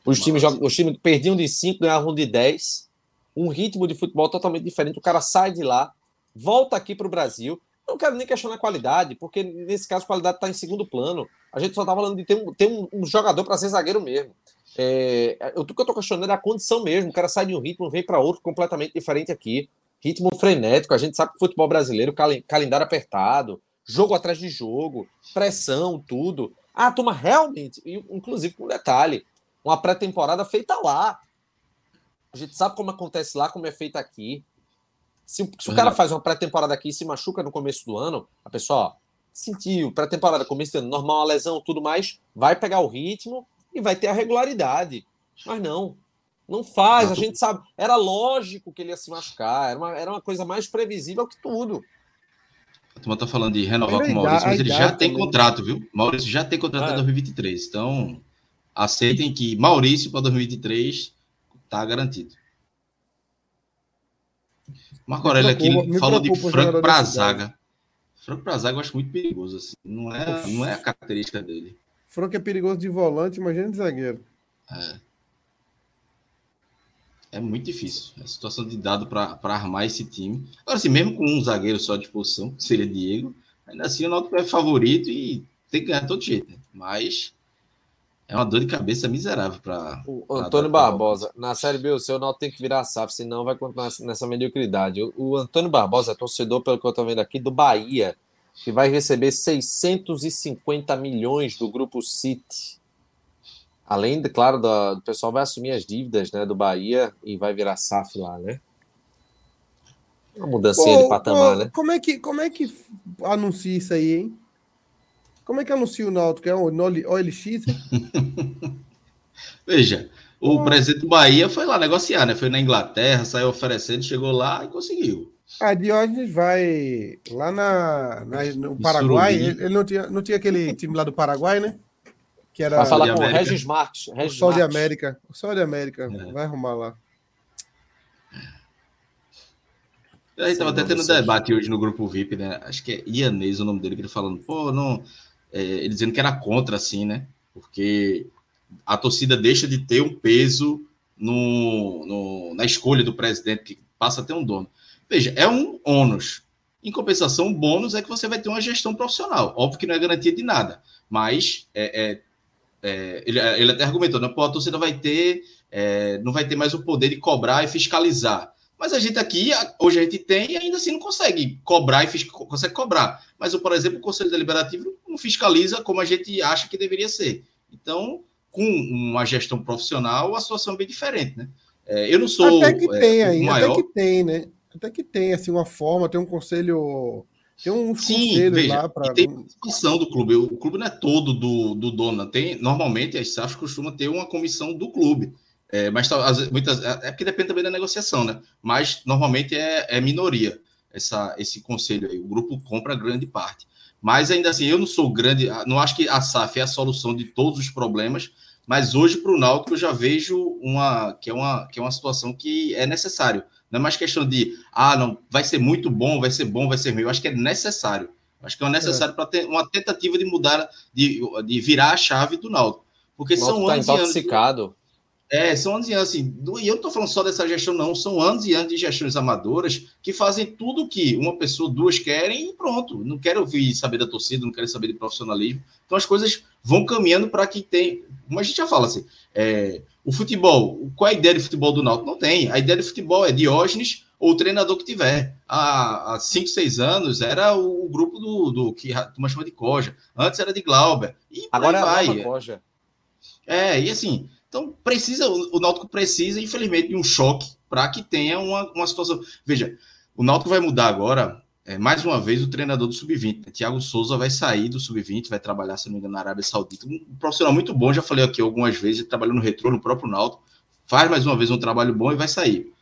Os times, os times perdiam de 5, ganhavam de 10. Um ritmo de futebol totalmente diferente. O cara sai de lá, volta aqui para o Brasil. Não quero nem questionar a qualidade, porque nesse caso a qualidade está em segundo plano. A gente só está falando de ter um, ter um, um jogador para ser zagueiro mesmo. É, o que eu estou questionando é a condição mesmo. O cara sai de um ritmo, vem para outro completamente diferente aqui. Ritmo frenético. A gente sabe que o futebol brasileiro, calendário apertado, jogo atrás de jogo, pressão, tudo. Ah, turma, realmente, inclusive com um detalhe: uma pré-temporada feita lá. A gente sabe como acontece lá, como é feita aqui. Se, se o cara faz uma pré-temporada aqui e se machuca no começo do ano, a pessoa ó, sentiu, pré-temporada, começo do ano, normal, uma lesão, tudo mais, vai pegar o ritmo e vai ter a regularidade. Mas não, não faz, a gente sabe. Era lógico que ele ia se machucar, era uma, era uma coisa mais previsível que tudo. A turma tá falando de renovar com o Maurício, mas ele já tem contrato, viu? Maurício já tem contrato é. até 2023. Então, aceitem que Maurício para 2023 tá garantido. Marco Aurélio aqui falou de Franco para zaga. Franco para zaga eu acho muito perigoso. Assim. Não, é, não é a característica dele. Franco é perigoso de volante, imagina de zagueiro. É. É muito difícil. É a situação de dado para armar esse time. Agora, assim, mesmo com um zagueiro só de posição, que seria Diego, ainda assim o Náutico é favorito e tem que ganhar todo jeito. Né? Mas é uma dor de cabeça miserável para. O Antônio pra... Barbosa, na Série B, o seu Náutico tem que virar a SAF, senão vai continuar nessa mediocridade. O, o Antônio Barbosa é torcedor, pelo que eu estou vendo aqui, do Bahia, que vai receber 650 milhões do Grupo City. Além, de, claro, do, do pessoal vai assumir as dívidas né, do Bahia e vai virar SAF lá, né? Uma mudança de patamar, né? Como é, que, como é que anuncia isso aí, hein? Como é que anuncia o Náutico? É o OLX? [LAUGHS] Veja, o presidente do Bahia foi lá negociar, né? Foi na Inglaterra, saiu oferecendo, chegou lá e conseguiu. A Diógenes vai lá na, na no Paraguai. Ele, ele, não, tinha, não tinha aquele time lá do Paraguai, né? Que era... Vai falar com o Regis Marques. Regis o Sol Marques. de América. O Sol de América. É. Vai arrumar lá. A gente estava até tendo debate hoje no grupo VIP, né? Acho que é Ianês o nome dele, que ele falando, pô, não. É, ele dizendo que era contra, assim, né? Porque a torcida deixa de ter um peso no, no, na escolha do presidente, que passa a ter um dono. Veja, é um ônus. Em compensação, o bônus é que você vai ter uma gestão profissional. Óbvio que não é garantia de nada, mas é, é, é, ele, ele, até argumentou, né? Pô, a torcida vai ter, é, não vai ter mais o poder de cobrar e fiscalizar. Mas a gente aqui, hoje a gente tem e ainda assim não consegue cobrar e consegue cobrar. Mas, por exemplo, o Conselho Deliberativo não fiscaliza como a gente acha que deveria ser. Então, com uma gestão profissional, a situação é bem diferente, né? É, eu não sou. Até que é, tem aí, maior... até que tem, né? Até que tem assim uma forma, tem um conselho. Tem um Sim, veja, lá para. Tem participação do clube. O clube não é todo do, do dono. Tem, normalmente, as SAFs costumam ter uma comissão do clube. É, mas muitas, é, é porque depende também da negociação, né? Mas normalmente é, é minoria essa, esse conselho aí. O grupo compra grande parte. Mas ainda assim, eu não sou grande, não acho que a SAF é a solução de todos os problemas, mas hoje para o Náutico eu já vejo uma que é uma, que é uma situação que é necessário. Não é mais questão de, ah, não, vai ser muito bom, vai ser bom, vai ser ruim. Eu acho que é necessário. Acho que é necessário é. para ter uma tentativa de mudar, de, de virar a chave do Náutico. Porque o são tá anos intoxicado. anos. É, são anos e anos, assim, e eu não estou falando só dessa gestão, não, são anos e anos de gestões amadoras que fazem tudo que uma pessoa, duas querem e pronto. Não quero ouvir saber da torcida, não quero saber de profissionalismo. Então as coisas vão caminhando para que tem. Como a gente já fala assim, é, o futebol, qual é a ideia de futebol do Náutico? Não tem. A ideia de futebol é Diógenes ou o treinador que tiver. Há, há cinco, seis anos era o, grupo do, do que a turma chama de Coja. Antes era de Glauber. E Agora vai. é a Coja. É, e assim então, precisa, o Náutico precisa, infelizmente, de um choque para que tenha uma, uma situação. Veja, o Náutico vai mudar agora, é, mais uma vez, o treinador do Sub-20. Né? Thiago Souza vai sair do Sub-20, vai trabalhar, se não me engano, na Arábia Saudita. Um profissional muito bom, já falei aqui algumas vezes, ele trabalhou no Retrô, no próprio Náutico. Faz mais uma vez um trabalho bom e vai sair.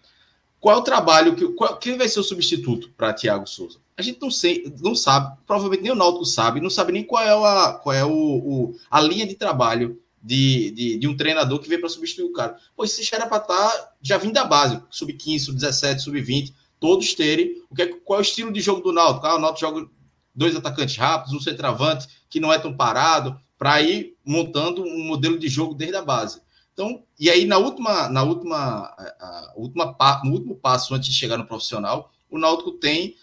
Qual é o trabalho, que, qual, quem vai ser o substituto para Thiago Souza? A gente não, sei, não sabe, provavelmente nem o Náutico sabe, não sabe nem qual é, a, qual é o, o a linha de trabalho de, de, de um treinador que veio para substituir o cara. Pô, esse era para estar já vindo da base, sub-15, sub-17, sub-20, todos terem. O que é, qual é o estilo de jogo do Náutico? Ah, o Náutico joga dois atacantes rápidos, um centroavante que não é tão parado, para ir montando um modelo de jogo desde a base. Então, e aí na última, na última, a, última, no último passo antes de chegar no profissional, o Náutico tem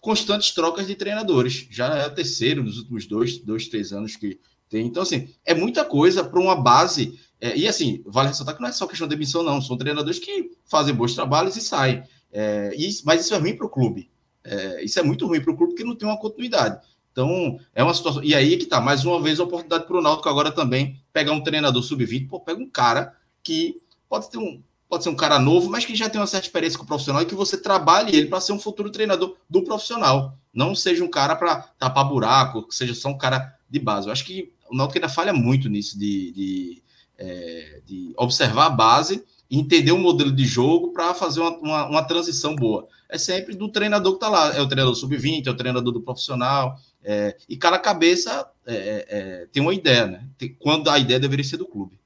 constantes trocas de treinadores. Já é o terceiro nos últimos dois, dois três anos que, então, assim, é muita coisa para uma base. É, e, assim, vale ressaltar que não é só questão de demissão, não. São treinadores que fazem bons trabalhos e saem. É, e, mas isso é ruim para o clube. É, isso é muito ruim para o clube porque não tem uma continuidade. Então, é uma situação. E aí que tá, mais uma vez, a oportunidade para o Náutico agora também pegar um treinador sub-20. Pô, pega um cara que pode ter um. Pode ser um cara novo, mas que já tem uma certa experiência com o profissional e que você trabalhe ele para ser um futuro treinador do profissional. Não seja um cara para tapar buraco, que seja só um cara de base. Eu acho que o Náutico ainda falha muito nisso de, de, é, de observar a base e entender o modelo de jogo para fazer uma, uma, uma, transição boa. É sempre do treinador que está lá. É o treinador sub-20, é o treinador do profissional. É, e cada cabeça é, é, é tem uma ideia, né? Tem, quando a ideia deveria ser do clube.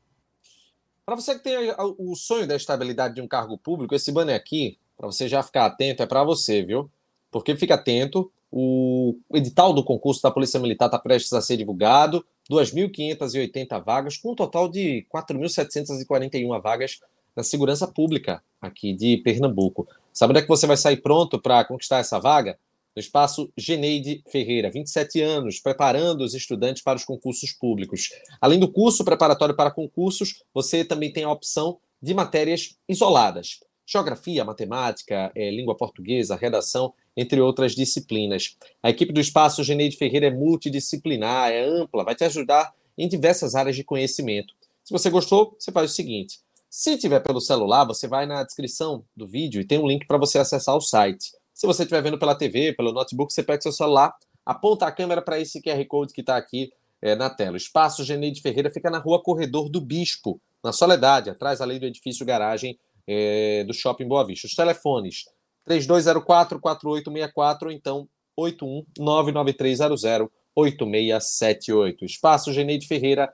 Para você que tem o sonho da estabilidade de um cargo público, esse banner aqui, para você já ficar atento, é para você, viu? Porque fica atento, o edital do concurso da Polícia Militar está prestes a ser divulgado. 2.580 vagas, com um total de 4.741 vagas na segurança pública aqui de Pernambuco. Sabe onde é que você vai sair pronto para conquistar essa vaga? No espaço Geneide Ferreira, 27 anos, preparando os estudantes para os concursos públicos. Além do curso preparatório para concursos, você também tem a opção de matérias isoladas. Geografia, matemática, é, língua portuguesa, redação entre outras disciplinas. A equipe do Espaço Geneide Ferreira é multidisciplinar, é ampla, vai te ajudar em diversas áreas de conhecimento. Se você gostou, você faz o seguinte: se tiver pelo celular, você vai na descrição do vídeo e tem um link para você acessar o site. Se você estiver vendo pela TV, pelo notebook, você pega seu celular, aponta a câmera para esse QR Code que está aqui é, na tela. O espaço Geneide Ferreira fica na rua Corredor do Bispo, na Soledade, atrás ali do edifício garagem é, do Shopping Boa Vista. Os telefones 3204-4864 ou então 81 99300 8678. Espaço Geneide Ferreira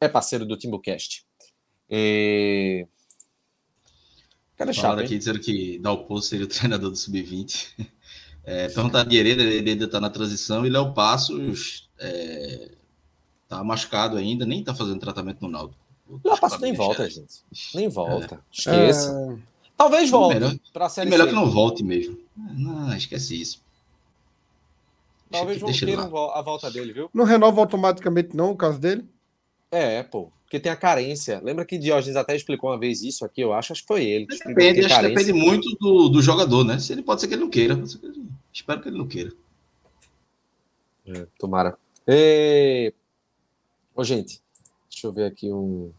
é parceiro do Timbucast. E... Cara, chato, aqui dizendo que Dalpo seria o treinador do Sub-20. É, perguntar de Hereda, ele ainda está na transição e Léo Passos é, tá machucado ainda, nem está fazendo tratamento no Naldo. Léo Passos nem volta, gente. Nem volta. É. Esqueça. É... Talvez volte para a série Melhor C. que não volte mesmo. Não, esquece isso. Talvez vão ter a volta dele, viu? Não renova automaticamente, não, o caso dele? É, pô. Porque tem a carência. Lembra que Diógenes até explicou uma vez isso aqui, eu acho, acho que foi ele. Que depende, acho que depende muito do, do jogador, né? Se ele pode ser que ele não queira. Espero que ele não queira. É, tomara. E... Ô, gente, deixa eu ver aqui um.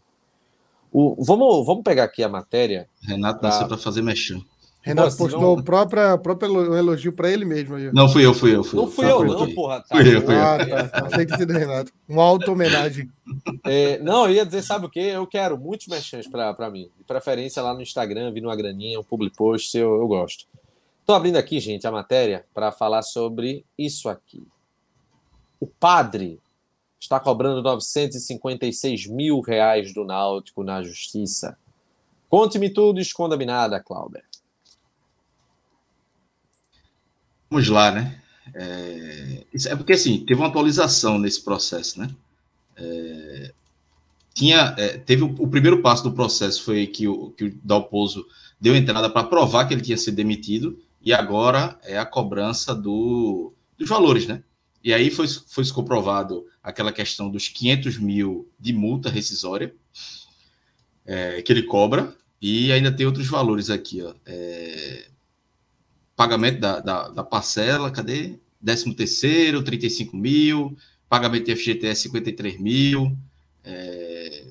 O, vamos, vamos pegar aqui a matéria. Renato nasceu para fazer mexer. Renato postou o próprio, próprio elogio para ele mesmo. Aí. Não fui eu, fui eu. Fui não fui eu, não, porra. Tá. Fui eu, fui ah, eu. tá. Achei que sido Renato. Uma auto-homenagem. É, não, eu ia dizer, sabe o quê? Eu quero muitos mexãs para mim. De preferência lá no Instagram, vir uma graninha, um public post, eu, eu gosto. Estou abrindo aqui, gente, a matéria para falar sobre isso aqui. O padre está cobrando 956 mil reais do Náutico na justiça. Conte-me tudo, esconda me nada, Cláudia. Vamos lá, né? É, é porque assim, teve uma atualização nesse processo, né? É, tinha, é, teve o, o, primeiro passo do processo foi que o, que o Dalpozo deu entrada para provar que ele tinha sido demitido, e agora é a cobrança do, dos valores, né? E aí foi, foi comprovado aquela questão dos 500 mil de multa rescisória é, que ele cobra, e ainda tem outros valores aqui, ó. É, pagamento da, da, da parcela, cadê? 13 terceiro, 35 mil, pagamento de FGTS 53 mil, é,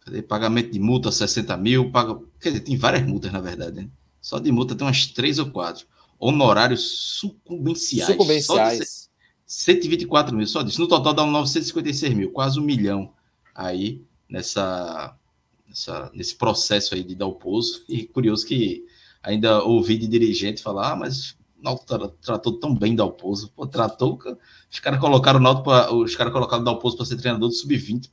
cadê? pagamento de multa 60 mil, paga, quer dizer, tem várias multas na verdade, né? Só de multa tem umas três ou quatro. Honorários sucumbenciais. Sucumbenciais. 124 mil, só disso. No total dá 956 mil, quase um milhão aí nessa, nessa, nesse processo aí de dar o pouso. E curioso que ainda ouvi de dirigente falar, ah, mas o Náutico tratou tão bem Dalpozo. Pô, tratou. Os caras colocaram o Náutico os caras colocaram o Dalpozo para ser treinador do sub-20.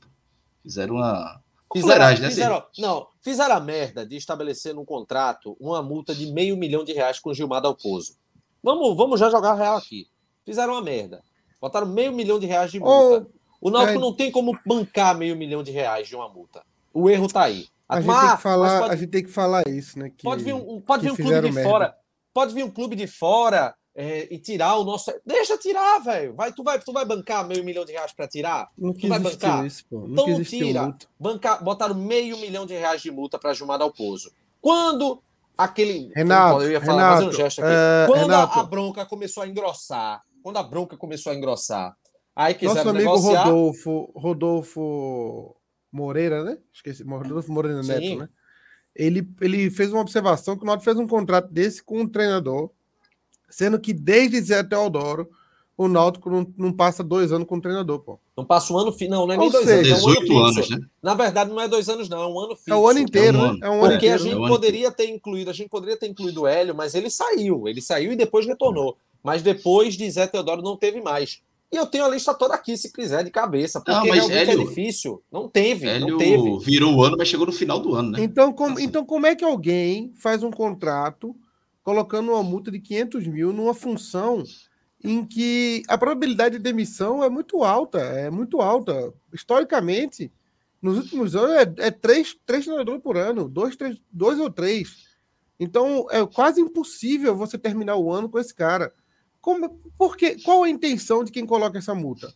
Fizeram uma Fizeram, né? Fizeram, não, fizeram a merda de estabelecer no contrato uma multa de meio milhão de reais com o Gilmar Dalpozo. Vamos, vamos já jogar real aqui. Fizeram uma merda. Botaram meio milhão de reais de multa. Oh, o Náutico é... não tem como bancar meio milhão de reais de uma multa. O erro tá aí. A, gente, tem que falar, pode, a gente tem que falar isso, né? Que, pode vir um, pode vir um clube de merda. fora. Pode vir um clube de fora é, e tirar o nosso. Deixa tirar, velho. Vai, tu, vai, tu vai bancar meio milhão de reais para tirar? Não tu vai bancar? Isso, pô. Não então não tira. Bancar, botaram meio milhão de reais de multa para Gilmar Dalpozo. Quando aquele. Renato, eu ia falar, Renato, um gesto aqui. É, quando Renato. a bronca começou a engrossar, quando a bronca começou a engrossar, aí quiseram Nosso amigo negociar... Rodolfo, Rodolfo Moreira, né? Esqueci, Rodolfo Moreira Neto, Sim. né? ele, ele fez uma observação que o Náutico fez um contrato desse com um treinador, sendo que desde Zé Teodoro o Náutico não, não passa dois anos com o treinador, pô. Não passa um ano, não, não é nem Ou dois seja, anos, é um ano anos, né? Na verdade, não é dois anos, não, é um ano fixo. É o ano inteiro, é um né? É um ano Porque inteiro, a gente né? poderia ter incluído, a gente poderia ter incluído o Hélio, mas ele saiu, ele saiu e depois retornou. Mas depois de Zé Teodoro não teve mais. E eu tenho a lista toda aqui, se quiser, de cabeça. Porque não, mas realmente é Hélio, é difícil. Não teve, Hélio não teve. virou o ano, mas chegou no final do ano, né? Então, com, assim. então, como é que alguém faz um contrato colocando uma multa de 500 mil numa função em que a probabilidade de demissão é muito alta, é muito alta. Historicamente, nos últimos anos, é, é três, três treinadores por ano, dois, três, dois ou três. Então, é quase impossível você terminar o ano com esse cara. Como, por quê? Qual a intenção de quem coloca essa multa?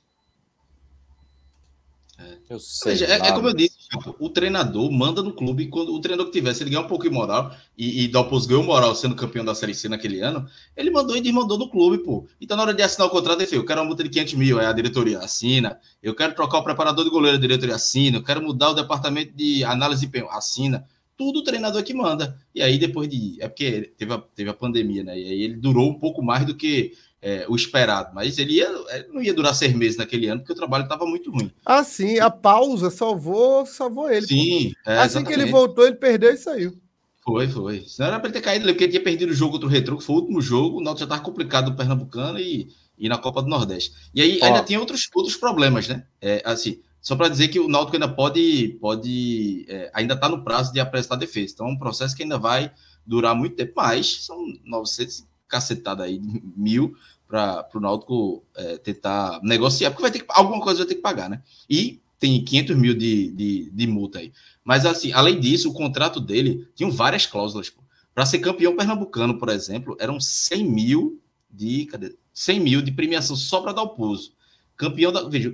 É, eu sei, é, é, como eu disse, o treinador manda no clube quando o treinador que tivesse, ele ganhar um pouco de moral e, e Dalpos ganhou moral sendo campeão da Série C naquele ano, ele mandou e desmandou no clube, pô. Então, na hora de assinar o contrato, ele fez, eu quero uma multa de 500 mil, aí a diretoria assina, eu quero trocar o preparador de goleiro, a diretoria assina, eu quero mudar o departamento de análise de assina tudo o treinador que manda. E aí, depois de. É porque teve a, teve a pandemia, né? E aí ele durou um pouco mais do que é, o esperado, mas ele ia, é, não ia durar seis meses naquele ano, porque o trabalho estava muito ruim. Ah, sim, a pausa salvou, salvou ele. Sim, é, assim exatamente. que ele voltou, ele perdeu e saiu. Foi, foi. Senão era para ele ter caído, porque ele tinha perdido o jogo contra o Retro, que foi o último jogo, o Náutico já estava complicado no Pernambucano e, e na Copa do Nordeste. E aí Ó. ainda tinha outros, outros problemas, né? É, assim, só para dizer que o Náutico ainda pode, pode é, ainda está no prazo de apresentar defesa. Então é um processo que ainda vai durar muito tempo, mas são 900 cacetada aí, mil, para o Náutico é, tentar negociar, porque vai ter que, alguma coisa vai ter que pagar, né? E tem 500 mil de, de, de multa aí. Mas, assim, além disso, o contrato dele tinha várias cláusulas. Para ser campeão pernambucano, por exemplo, eram 100 mil de, cadê? 100 mil de premiação só para dar o pouso. Campeão da, veja,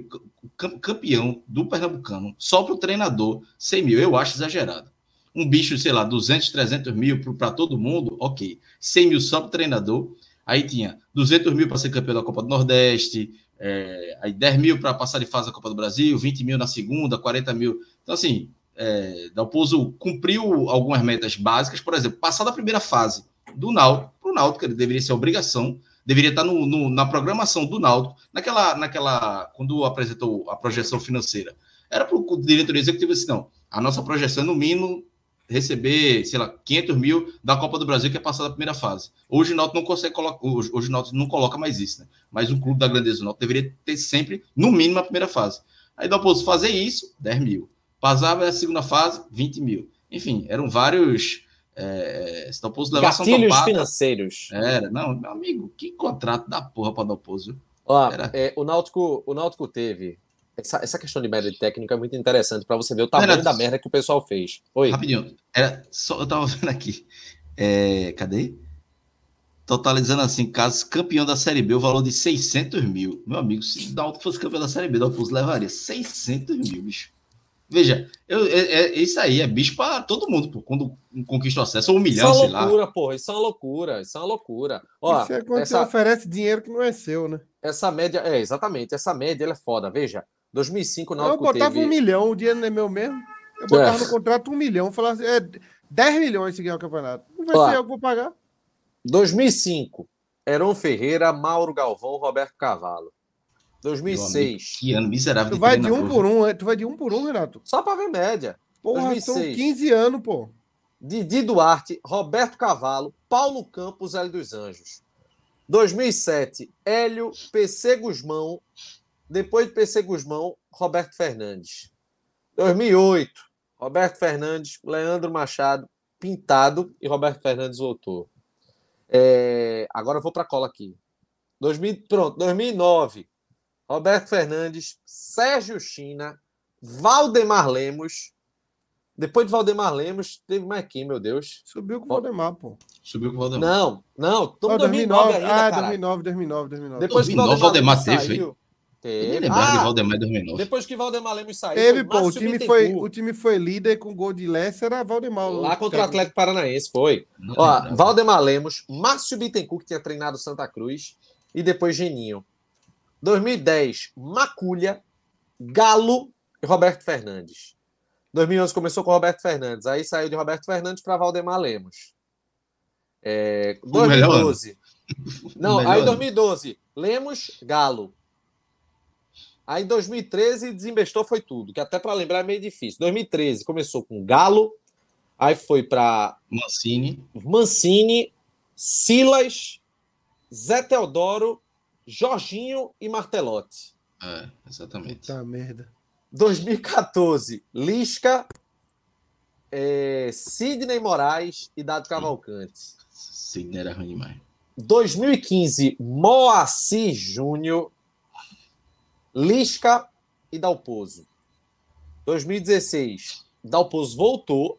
campeão do pernambucano, só para o treinador, 100 mil, eu acho exagerado. Um bicho, sei lá, 200, 300 mil para todo mundo, ok. 100 mil só para treinador. Aí tinha 200 mil para ser campeão da Copa do Nordeste, é, aí 10 mil para passar de fase da Copa do Brasil, 20 mil na segunda, 40 mil. Então, assim, é, Dalpozo cumpriu algumas metas básicas, por exemplo, passar da primeira fase do Náutico para o Náutico, ele deveria ser obrigação, deveria estar no, no, na programação do Náutico, naquela, naquela, quando apresentou a projeção financeira. Era para o diretor executivo assim, não, a nossa projeção, no mínimo, receber, sei lá, 500 mil da Copa do Brasil, que é passar da primeira fase. Hoje o Náutico não consegue colocar, hoje, o Náutico não coloca mais isso, né? Mas um clube da grandeza do Náutico deveria ter sempre, no mínimo, a primeira fase. Aí do oposto, fazer isso, 10 mil. Passava a segunda fase, 20 mil. Enfim, eram vários. É, se Dalpozo levasse Gatilhos financeiros. Era, não, meu amigo, que contrato da porra para Dalpozo. Ó, é, o, Náutico, o Náutico teve essa, essa questão de média técnica é muito interessante para você ver o tamanho Era, da merda que o pessoal fez. Oi. Rapidinho. Era só, eu tava [LAUGHS] vendo aqui. É, cadê? Totalizando assim, caso campeão da Série B, o valor de 600 mil. Meu amigo, se o Dalton fosse campeão da Série B, o Dalton levaria 600 mil, bicho. Veja, eu, é, é, isso aí é bicho para todo mundo, pô, quando conquista o acesso, ou um milhão, isso é uma loucura, porra, isso é uma loucura, isso é uma loucura. Ó, isso é quando essa... você oferece dinheiro que não é seu, né? Essa média, é, exatamente, essa média ela é foda, veja. 2005 o Náutico Eu botava teve... um milhão, o dinheiro não é meu mesmo. Eu botava é. no contrato um milhão, falava assim, é 10 milhões se ganhar o campeonato. Não vai Ó, ser eu que vou pagar. 2005, Heron Ferreira, Mauro Galvão, Roberto Cavalo. 2006. que ano miserável. Tu vai de um por um, é? tu vai de um por um, Renato. Só para ver média. Porra, 2006. são 15 anos, pô. Didi Duarte, Roberto Cavalo, Paulo Campos, Hélio dos Anjos. 2007, Hélio, PC Guzmão, depois de PC Guzmão, Roberto Fernandes. 2008, Roberto Fernandes, Leandro Machado, Pintado e Roberto Fernandes voltou. É, agora eu vou para a cola aqui. 2000, pronto, 2009, Roberto Fernandes, Sérgio China, Valdemar Lemos. Depois de Valdemar Lemos, teve mais quem, meu Deus? Subiu com o Valdemar, pô. Subiu com o Valdemar. Não, não, estamos oh, 2009, 2009 ainda, Ah, 2009, 2009, 2009. Depois 2009, que Valdemar, Valdemar teve, Teve. Ah, de Valdemar 2009. Depois que Valdemar Lemos saiu. Teve, pô. O time, foi, o time foi líder com gol de Lessa, era Valdemar. Lá contra o Atlético Paranaense, foi. Ó, Valdemar Lemos, Márcio Bittencourt, que tinha treinado Santa Cruz, e depois Geninho. 2010, Maculha, Galo e Roberto Fernandes. 2011 começou com Roberto Fernandes, aí saiu de Roberto Fernandes para Valdemar Lemos. É, 2012. [LAUGHS] Não, aí 2012, Lemos, Galo. Aí em 2013 desembestou foi tudo, que até para lembrar é meio difícil. 2013 começou com Galo, aí foi para Mancini, Mancini, Silas, Zé Teodoro, Jorginho e Martelotti. É, exatamente. Puta merda. 2014, Lisca, é, Sidney Moraes e Dado Cavalcante. Sidney era ruim demais. 2015, Moacir Júnior. Lisca e Dalpozo. 2016, Dalpozo voltou,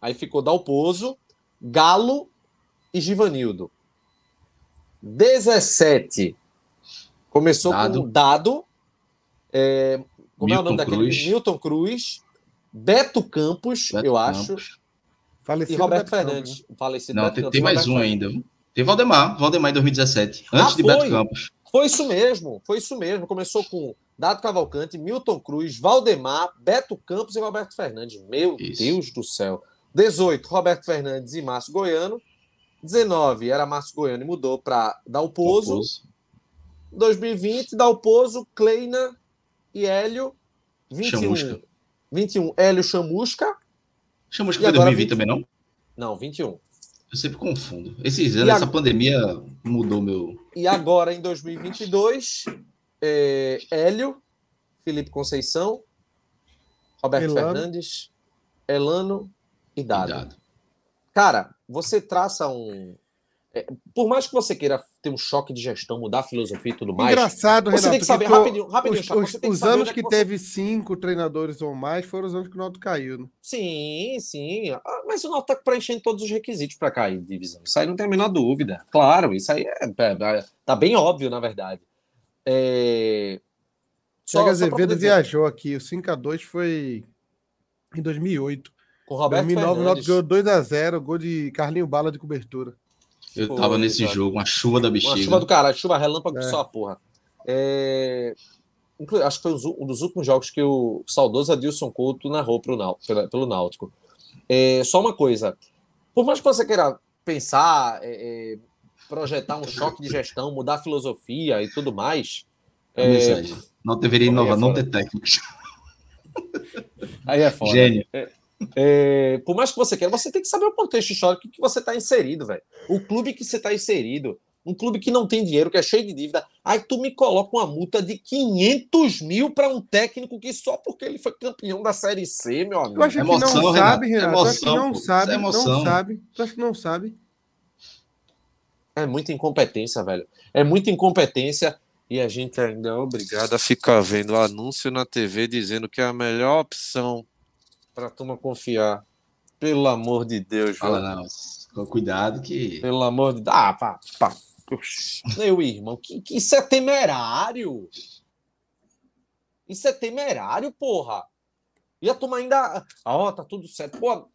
aí ficou Dalpozo, Galo e Givanildo. 17, começou dado. com Dado, é, como Milton é o nome daquele? Cruz. Milton Cruz, Beto Campos, Beto eu acho, Falecido e Roberto Beto Fernandes. Campos. Falecido Não, Beto tem, Campos, tem mais um ainda. Tem Valdemar, Valdemar em 2017, antes ah, de Beto Campos. Foi isso mesmo, foi isso mesmo. Começou com Dado Cavalcante, Milton Cruz, Valdemar, Beto Campos e Roberto Fernandes. Meu isso. Deus do céu. 18, Roberto Fernandes e Márcio Goiano. 19 era Márcio Goiano e mudou para Dalpozo. 2020, Dalpozo, Kleina e Hélio. 21. Chamusca. 21, Hélio Chamusca. Chamusca E foi agora 2020 também, não? Não, 21. Eu sempre confundo. Esses anos, E a- essa pandemia mudou meu. E agora, em 2022, é, Hélio, Felipe Conceição, Roberto Elano. Fernandes, Elano e Dado. Cara, você traça um. é, por mais que você queira ter um choque de gestão, mudar a filosofia e tudo mais. Engraçado, Você Renato. tem que saber, porque rapidinho, rapidinho, os, Chapo, os- você os anos é que que você- teve cinco treinadores ou mais foram os anos que o Náutico caiu. Né? Sim, sim. Ah, Mas o Náutico tá preenchendo todos os requisitos para cair de divisão. Isso aí não tem a menor dúvida. Claro, isso aí é, é- é- tá bem óbvio, na verdade. É... Só, pra Azevedo viajou aqui. O 5x2 foi em 2008. com o Roberto 2009 o Náutico Fernandes. ganhou 2x0, gol de Carlinho Bala de cobertura. Eu Foi, tava nesse cara. jogo, uma chuva da Uma bexiga. chuva do caralho, chuva relâmpago É. só a porra. É... Acho que foi um dos últimos jogos que o saudoso Adilson Couto narrou pro Nau- pelo Náutico. É, só uma coisa. Por mais que você queira pensar, é, é, projetar um choque de gestão, mudar a filosofia e tudo mais, é. Não deveria é inovar, não ter técnicos. aí é foda. Gênio. É, por mais que você queira, você tem que saber o contexto histórico que você está inserido, velho. O clube que você está inserido. Um clube que não tem dinheiro, que é cheio de dívida. Aí tu me coloca uma multa de 500 mil para um técnico que só porque ele foi campeão da Série C, meu amigo. Tu acha Emoção, que não Renato, sabe, Renato? Tu acha que emoção, não pô. sabe? Isso é não emoção. sabe. Tu acha que não sabe? É muita incompetência, velho. É muita incompetência. E a gente ainda é obrigado a ficar vendo anúncio na TV dizendo que é a melhor opção para turma confiar. Pelo amor de Deus, Fala, velho. não. Com cuidado que. Pelo amor de Deus. Ah, pá, pá. Meu irmão, que, que isso é temerário. Isso é temerário, porra. E a turma ainda. Ah, Ó, tá tudo certo. Pô,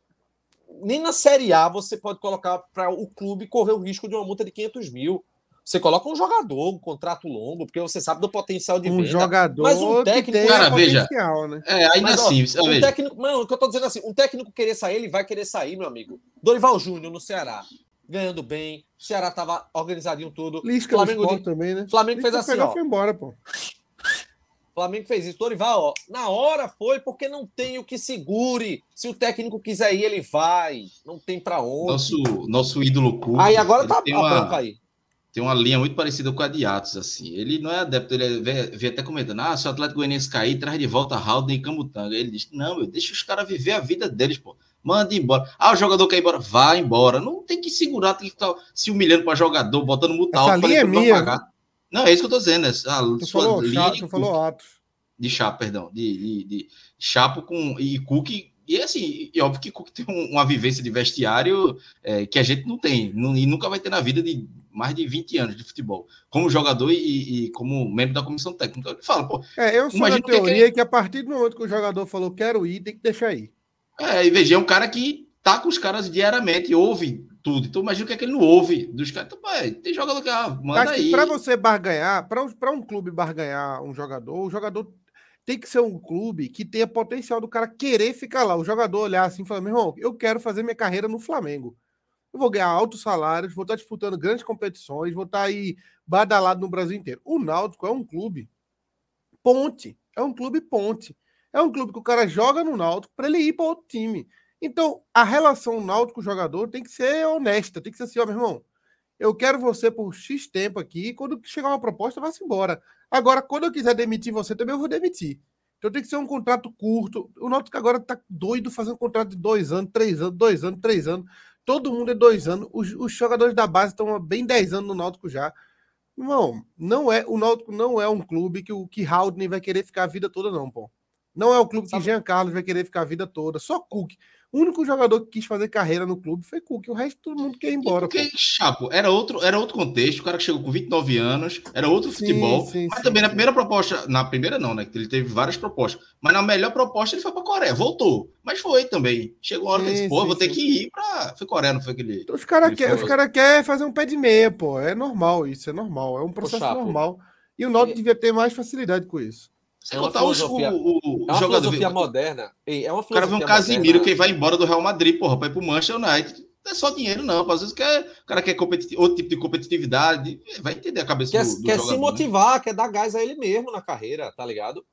nem na Série A você pode colocar para o clube correr o risco de uma multa de 500 mil. Você coloca um jogador, um contrato longo, porque você sabe do potencial de Um venda. jogador Mas um técnico- que tem Cara, veja. potencial, né? É, ainda Mas, ó, assim, um veja, técnico, mano, o que eu tô dizendo assim, um técnico querer sair, ele vai querer sair, meu amigo. Dorival Júnior no Ceará, ganhando bem, o Ceará tava organizadinho tudo. Lisca Flamengo de- também, né? Flamengo Lisca fez assim, pegou, ó. foi embora, pô. Flamengo fez isso. Dorival, ó, na hora foi porque não tem o que segure. Se o técnico quiser ir, ele vai. Não tem pra onde. nosso, nosso ídolo Cuca, aí agora tá a uma, aí. Tem uma linha muito parecida com a de Atos, assim. Ele não é adepto, ele vê, vê até comentando, ah, se o Atlético Goianiense cair, traz de volta Haldane e Camutanga. Ele diz, não, meu, deixa os caras viver a vida deles, pô. Manda embora. Ah, o jogador quer ir embora, vai embora. Não tem que segurar, tem que ficar se humilhando para jogador, botando multa Essa alta linha é não minha, pagar. Não, é isso que eu tô dizendo. Essa, a Tu sua falou, linha chato, de falou Atos. de Chapo, perdão, de, de, de Chapo com e Cook. E assim, e óbvio que Cook tem um- uma vivência de vestiário é, que a gente não tem, nu- e nunca vai ter na vida de mais de 20 anos de futebol, como jogador e, e como membro da comissão técnica. Ele fala, pô, É, eu sou da o que teoria que a partir do momento que o jogador falou quero ir, tem que deixar ir. é, e veja, é um cara que tá com os caras diariamente, ouve tudo. Então imagina o que é que ele não ouve dos caras. Então, pai, tem jogador que ah, manda que aí. para você barganhar, para um, pra um clube barganhar um jogador, o jogador tem que ser um clube que tenha potencial do cara querer ficar lá. O jogador olhar assim e falar: meu irmão, eu quero fazer minha carreira no Flamengo. Eu vou ganhar altos salários, vou estar disputando grandes competições, vou estar aí badalado no Brasil inteiro. O Náutico é um clube ponte, é um clube ponte. É um clube que o cara joga no Náutico para ele ir para outro time. Então, a relação Náutico-jogador tem que ser honesta, tem que ser assim, ó, meu irmão, eu quero você por X tempo aqui, quando chegar uma proposta, vá-se embora. Agora, quando eu quiser demitir você também, eu vou demitir. Então tem que ser um contrato curto. O Náutico agora tá doido fazendo um contrato de dois anos, três anos, dois anos, três anos. Todo mundo é dois anos. Os, os jogadores da base estão bem dez anos no Náutico já. Irmão, não é, o Náutico não é um clube que o que Haldane vai querer ficar a vida toda, não, pô. Não é o clube que Sabe- Jean Carlos vai querer ficar a vida toda. Só Cook. O único jogador que quis fazer carreira no clube foi Cook. O resto todo mundo quer ir embora. Porque, pô. Chapo, era outro, era outro contexto, o cara que chegou com 29 anos, era outro Sim, futebol, sim, mas sim, também na primeira proposta, na primeira não, né, que ele teve várias propostas, mas na melhor proposta ele foi para Coreia, voltou, mas foi também, chegou a hora que ele disse, pô, sim, vou ter que ir para, foi Coreia, não foi aquele, Os caras querem cara quer fazer um pé de meia, pô. É normal isso, é normal. É um processo normal. E o Náutico devia ter mais facilidade com isso. Sem É uma contar os, o, filosofia- o, o É uma jogador, filosofia o moderna. Ei, É uma cara vê um filosofia Casimiro moderna. que vai embora do Real Madrid, porra, para ir pro Manchester United, é só dinheiro, não. Às vezes quer, o cara quer outro tipo de competitividade. Vai entender a cabeça quer, do, do Quer jogador, se né? motivar, quer dar gás a ele mesmo na carreira, tá ligado?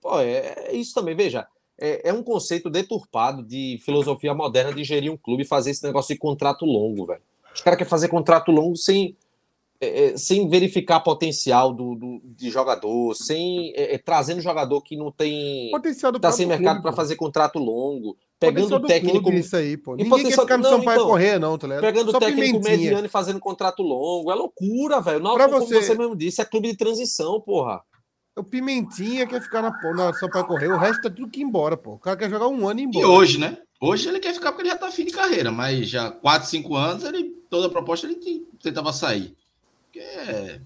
Pô, é, é isso também. Veja, é, é, um conceito deturpado de filosofia moderna de gerir um clube e fazer esse negócio de contrato longo, velho. Os caras querem fazer contrato longo sem, é, é sem verificar potencial do, do de jogador, sem é, é, trazendo jogador que não tem. Potencial do tá sem mercado para fazer contrato longo, pegando do técnico. clube, isso aí, pô. E Ninguém potencial- quer ficar no não, Sampaio então, correr, não, tá ligado? Pegando Só técnico pimentinha. mediano e fazendo contrato longo. É loucura, velho. Não, Pra como você- você mesmo disse, é clube de transição, porra. O Pimentinha quer ficar na, na Sampaio correr, o resto tá tudo que ir embora, pô. O cara quer jogar um ano e ir E embora. hoje, né? Hoje ele quer ficar porque ele já tá fim de carreira, mas já 4, 5 anos, ele, toda a proposta ele te- tentava sair. Porque é-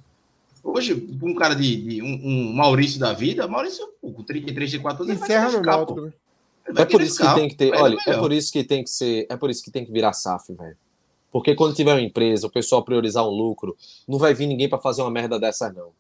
Hoje, um cara de, de um, um Maurício da vida, Maurício, pô, com 33, 34 anos, Encerra no Náutico, É por isso que tem que ter. Ele olha, é por isso que tem que ser, é por isso que tem que virar SAF, velho. Porque quando tiver uma empresa, o pessoal priorizar um lucro, não vai vir ninguém para fazer uma merda dessa não.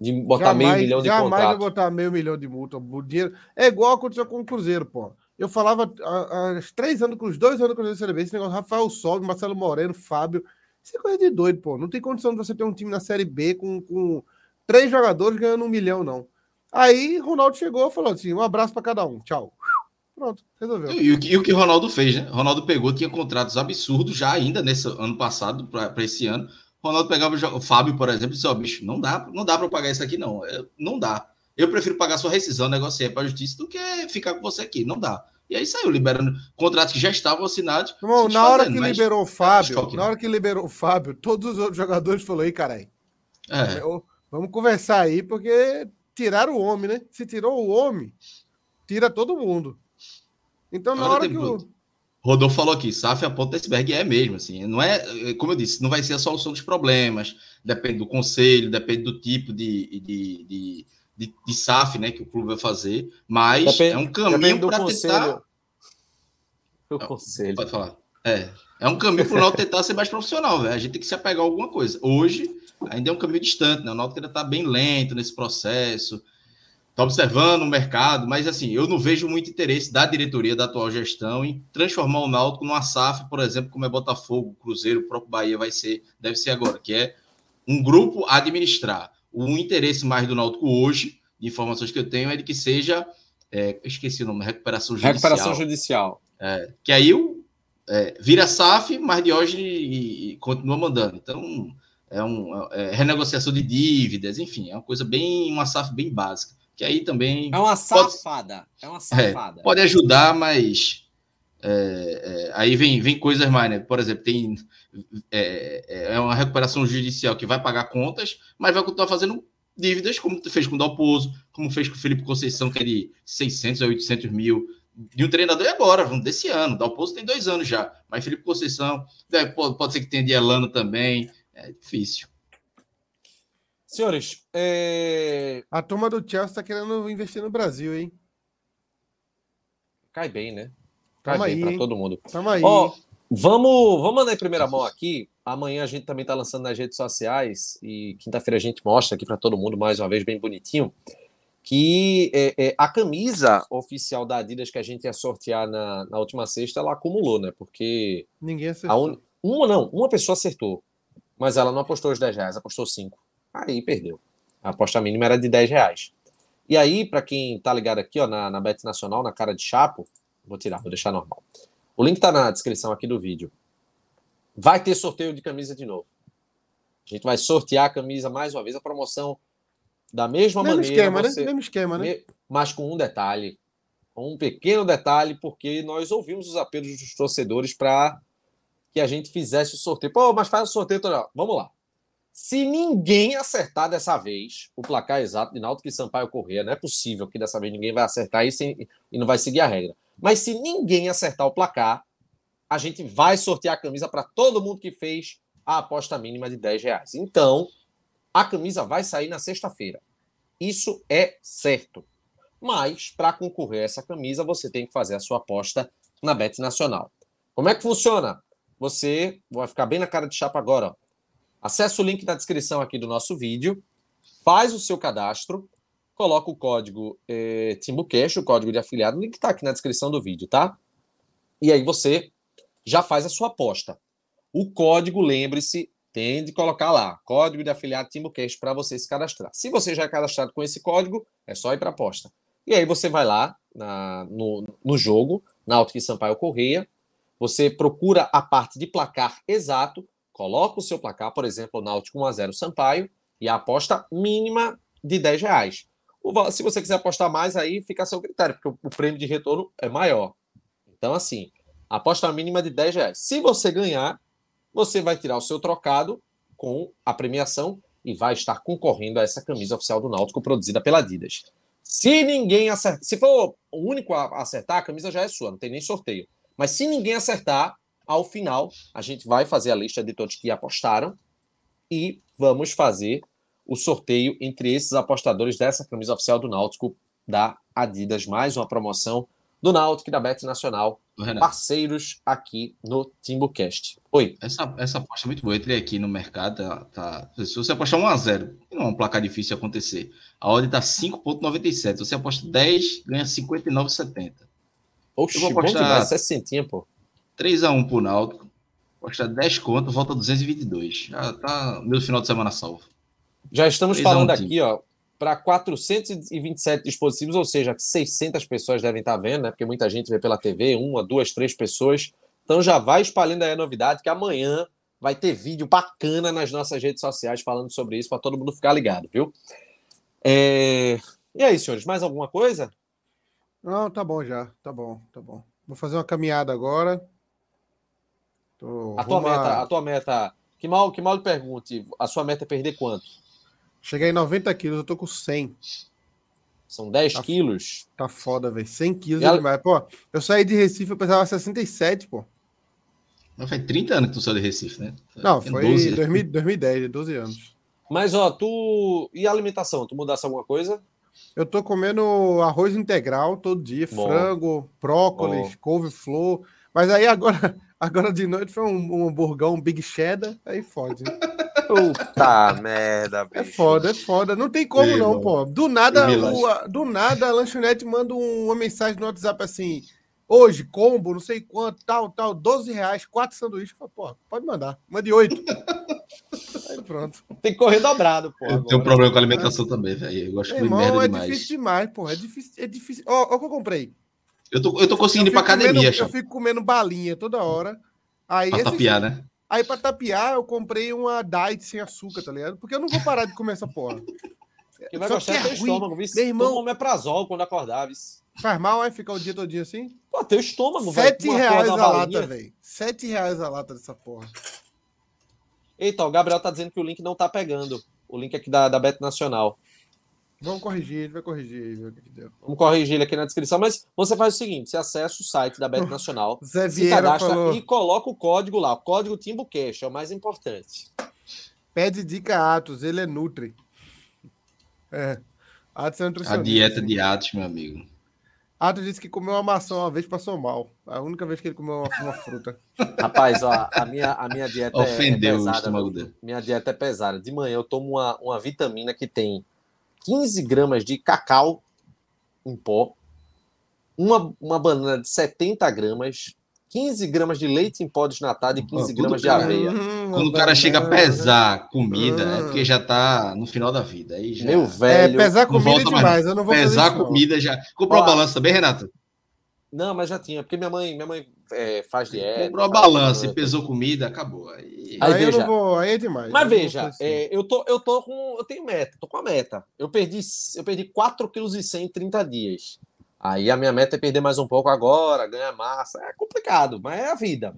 De botar meio milhão de jamais vai contrato. botar meio milhão de multa. O dinheiro... É igual aconteceu com o Cruzeiro, pô. Eu falava há, há três anos, com os dois anos que eu Cruzeiro CLB, esse negócio Rafael Sobe, Marcelo Moreno, Fábio. Isso é coisa de doido, pô. Não tem condição de você ter um time na Série B com, com três jogadores ganhando um milhão, não. Aí Ronaldo chegou e falou assim: um abraço pra cada um. Tchau. Pronto, resolveu. E o, que- e o que Ronaldo fez, né? Ronaldo pegou, tinha contratos absurdos já ainda nesse ano passado para esse ano. Ronaldo pegava o Fábio, por exemplo, e disse: Ó, bicho, não dá, não dá para pagar isso aqui, não. É, não dá. Eu prefiro pagar sua rescisão, negociar para a justiça, do que ficar com você aqui. Não dá. E aí saiu, liberando contratos que já estavam assinados. Irmão, se na hora que liberou o Fábio, choque, na né? hora que liberou o Fábio, todos os outros jogadores falaram: aí, caralho, É, vamos conversar aí, porque tiraram o homem, né? Se tirou o homem, tira todo mundo. Então, na hora tem que o. Rodolfo falou aqui, SAF é a ponta iceberg, é mesmo, assim, não é, é, como eu disse, não vai ser a solução dos problemas, depende do conselho, depende do tipo de, de, de, de, de SAF, né, que o clube vai fazer, mas Depende- é um caminho para tentar, O conselho. pode falar, é, é um caminho para o Náutico tentar ser mais profissional, velho, a gente tem que se apegar a alguma coisa, hoje ainda é um caminho distante, né, o Náutico ainda está bem lento nesse processo, está observando o mercado, mas assim, eu não vejo muito interesse da diretoria da atual gestão em transformar o Náutico numa SAF, por exemplo, como é Botafogo, Cruzeiro, o próprio Bahia vai ser, deve ser agora, que é um grupo administrar. O interesse mais do Náutico hoje, de informações que eu tenho, é de que seja, é, esqueci o nome, recuperação judicial. Recuperação judicial. Que aí o, é, vira SAF, mas Diógenes e, e continua mandando. Então, é, um, é renegociação de dívidas, enfim, é uma coisa bem, uma SAF bem básica. Que aí também É uma Pode- safada. É uma safada. pode ajudar, mas é, é, aí vem, vem coisas mais, né? Por exemplo, tem é, é uma recuperação judicial que vai pagar contas, mas vai continuar fazendo dívidas, como fez com o Dalpozo, como fez com o Felipe Conceição, que é de 600 a 800 mil de um treinador e agora, vamos desse ano. Dalpozo tem dois anos já, mas Felipe Conceição deve- pode, pode ser que tenha de Elano também. É difícil. Senhores, é, A turma do Chelsea tá querendo investir no Brasil, hein? cai bem, né? Cai Tamo aí, para hein? todo mundo. Tamo aí. Ó, vamos, vamos mandar em primeira mão aqui. Amanhã a gente também está lançando nas redes sociais e quinta-feira a gente mostra aqui para todo mundo mais uma vez bem bonitinho que é, é, a camisa oficial da Adidas que a gente ia sortear na, na última sexta ela acumulou, né? Porque Ninguém acertou. un... uma não, uma pessoa acertou, mas ela não apostou os 10 reais, apostou 5. Aí perdeu. A aposta mínima era de 10 reais. E aí, para quem tá ligado aqui, ó, na, na Bet Nacional, na cara de Chapo, vou tirar, vou deixar normal. O link tá na descrição aqui do vídeo. Vai ter sorteio de camisa de novo. A gente vai sortear a camisa mais uma vez, a promoção da mesma Mesmo maneira. esquema, né? você- Mesmo esquema, né? Mas com um detalhe, com um pequeno detalhe, porque nós ouvimos os apelos dos torcedores para que a gente fizesse o sorteio. Pô, mas faz o sorteio toda. Vamos lá. Se ninguém acertar dessa vez o placar exato de Náutico e Sampaio Corrêa, não é possível que dessa vez ninguém vai acertar isso e e não vai seguir a regra. Mas se ninguém acertar o placar, a gente vai sortear a camisa para todo mundo que fez a aposta mínima de 10 reais. Então, a camisa vai sair na sexta-feira. Isso é certo. Mas, para concorrer a essa camisa, você tem que fazer a sua aposta na Bet Nacional. Como é que funciona? Você vai ficar bem na cara de chapa agora. Ó. Acesse o link na descrição aqui do nosso vídeo, faz o seu cadastro, coloca o código eh, TimbuCash, o código de afiliado, o link está aqui na descrição do vídeo, tá? E aí você já faz a sua aposta. O código, lembre-se, tem de colocar lá, código de afiliado TimbuCast para você se cadastrar. Se você já é cadastrado com esse código, é só ir para a aposta. E aí você vai lá na, no, no jogo, Náutico e Sampaio Correia, você procura a parte de placar exato, coloca o seu placar, por exemplo, Náutico 1x0 Sampaio, e a aposta mínima de 10 reais. Se você quiser apostar mais, aí fica a seu critério, porque o prêmio de retorno é maior. Então, assim, aposta mínima de 10 reais. Se você ganhar, você vai tirar o seu trocado com a premiação e vai estar concorrendo a essa camisa oficial do Náutico produzida pela Adidas. Se ninguém acertar, se for o único a acertar, a camisa já é sua, não tem nem sorteio. Mas se ninguém acertar, ao final a gente vai fazer a lista de todos que apostaram e vamos fazer o sorteio entre esses apostadores dessa camisa oficial do Náutico da Adidas, mais uma promoção do Náutico e da Bet Nacional, Renato. parceiros aqui no TimbuCast. Oi. Essa, essa aposta é muito boa. Eu entrei aqui no mercado, tá, tá se você apostar 1x0, não é um placar difícil acontecer. A odd tá 5,97. Você aposta 10, ganha 59,70. Oxi, eu vou apostar bom demais, 60, pô. 3x1 pro Náutico. Apostar 10 conto, volta 222. Já tá meu final de semana salvo. Já estamos falando aqui, ó, para 427 dispositivos, ou seja, 600 pessoas devem estar vendo, né? Porque muita gente vê pela TV, uma, duas, três pessoas. Então já vai espalhando aí a novidade que amanhã vai ter vídeo bacana nas nossas redes sociais falando sobre isso para todo mundo ficar ligado, viu? É... E aí, senhores, mais alguma coisa? Não, tá bom já, tá bom, tá bom. Vou fazer uma caminhada agora. Tô... A tua meta, a tua meta, que mal, que mal lhe pergunte, a sua meta é perder quanto? Cheguei em 90 quilos, eu tô com 100. São 10 tá, quilos? Tá foda, velho. 100 quilos é demais. Pô, eu saí de Recife, eu pesava 67, pô. Não, faz 30 anos que tu saiu de Recife, né? Não, foi 12. 2000, 2010, 12 anos. Mas, ó, tu. E a alimentação? Tu mudasse alguma coisa? Eu tô comendo arroz integral todo dia, Bom. frango, brócolis, couve-flor. Mas aí agora, [LAUGHS] agora de noite foi um, um hamburgão, um Big Cheddar, aí fode. [LAUGHS] Puta merda, é bicho. É foda, é foda. Não tem como não, pô. Do nada, o, do nada a lanchonete manda uma mensagem no WhatsApp assim: hoje, combo, não sei quanto, tal, tal, 12 reais, quatro sanduíches. Pô, pode mandar. Mande oito. [LAUGHS] Aí pronto. Tem que correr dobrado, pô. Eu tenho um problema com a alimentação é. também, velho. Eu gosto de merda é demais. difícil demais, pô. É difícil. É difícil. Ó, ó o que eu comprei. Eu tô, eu tô conseguindo eu ir pra academia, comendo, Eu fico comendo balinha toda hora. Aí, pra tapiar, né? Aí, pra tapiar, eu comprei uma diet sem açúcar, tá ligado? Porque eu não vou parar de comer essa porra. Que vai Só gostar que é teu estômago, viu? Meu irmão... Toma omeprazol quando acordar, viu? Faz mal, é? Ficar o dia todinho assim? Pô, teu estômago, velho. Sete reais a lata, velho. Sete reais a lata dessa porra. Eita, o Gabriel tá dizendo que o link não tá pegando. O link aqui da, da Bet Nacional. Vamos corrigir, ele vai corrigir. Vamos corrigir ele aqui na descrição, mas você faz o seguinte: você acessa o site da Bet Nacional, [LAUGHS] Zé se cadastra falou. e coloca o código lá, o código TimbuCash, é o mais importante. Pede dica Atos, ele é Nutri. É. Atos é nutricionista. A dieta de Atos, meu amigo. Atos disse que comeu uma maçã uma vez passou mal. A única vez que ele comeu uma, uma fruta. Rapaz, ó, a minha, a minha dieta Ofendeu é, pesada. O estômago dele. Minha dieta é pesada. De manhã eu tomo uma, uma vitamina que tem 15 gramas de cacau em pó, uma, uma banana de 70 gramas, 15 gramas de leite em pó desnatado e 15 gramas de aveia. Hum, Quando o cara chega a pesar comida, é porque já tá no final da vida. Aí já... Meu velho. É, pesar comida é demais, mais. eu não vou Pesar comida já. Comprou a balança também, Renato? Não, mas já tinha, porque minha mãe, minha mãe é, faz dieta. Comprou a balança e pesou comida, acabou. Aí, aí, aí veja, vou, aí é demais. Mas veja, assim. é, eu, tô, eu tô com. Eu tenho meta, tô com a meta. Eu perdi, eu perdi 4,1 kg em 30 dias. Aí a minha meta é perder mais um pouco agora, ganhar massa. É complicado, mas é a vida.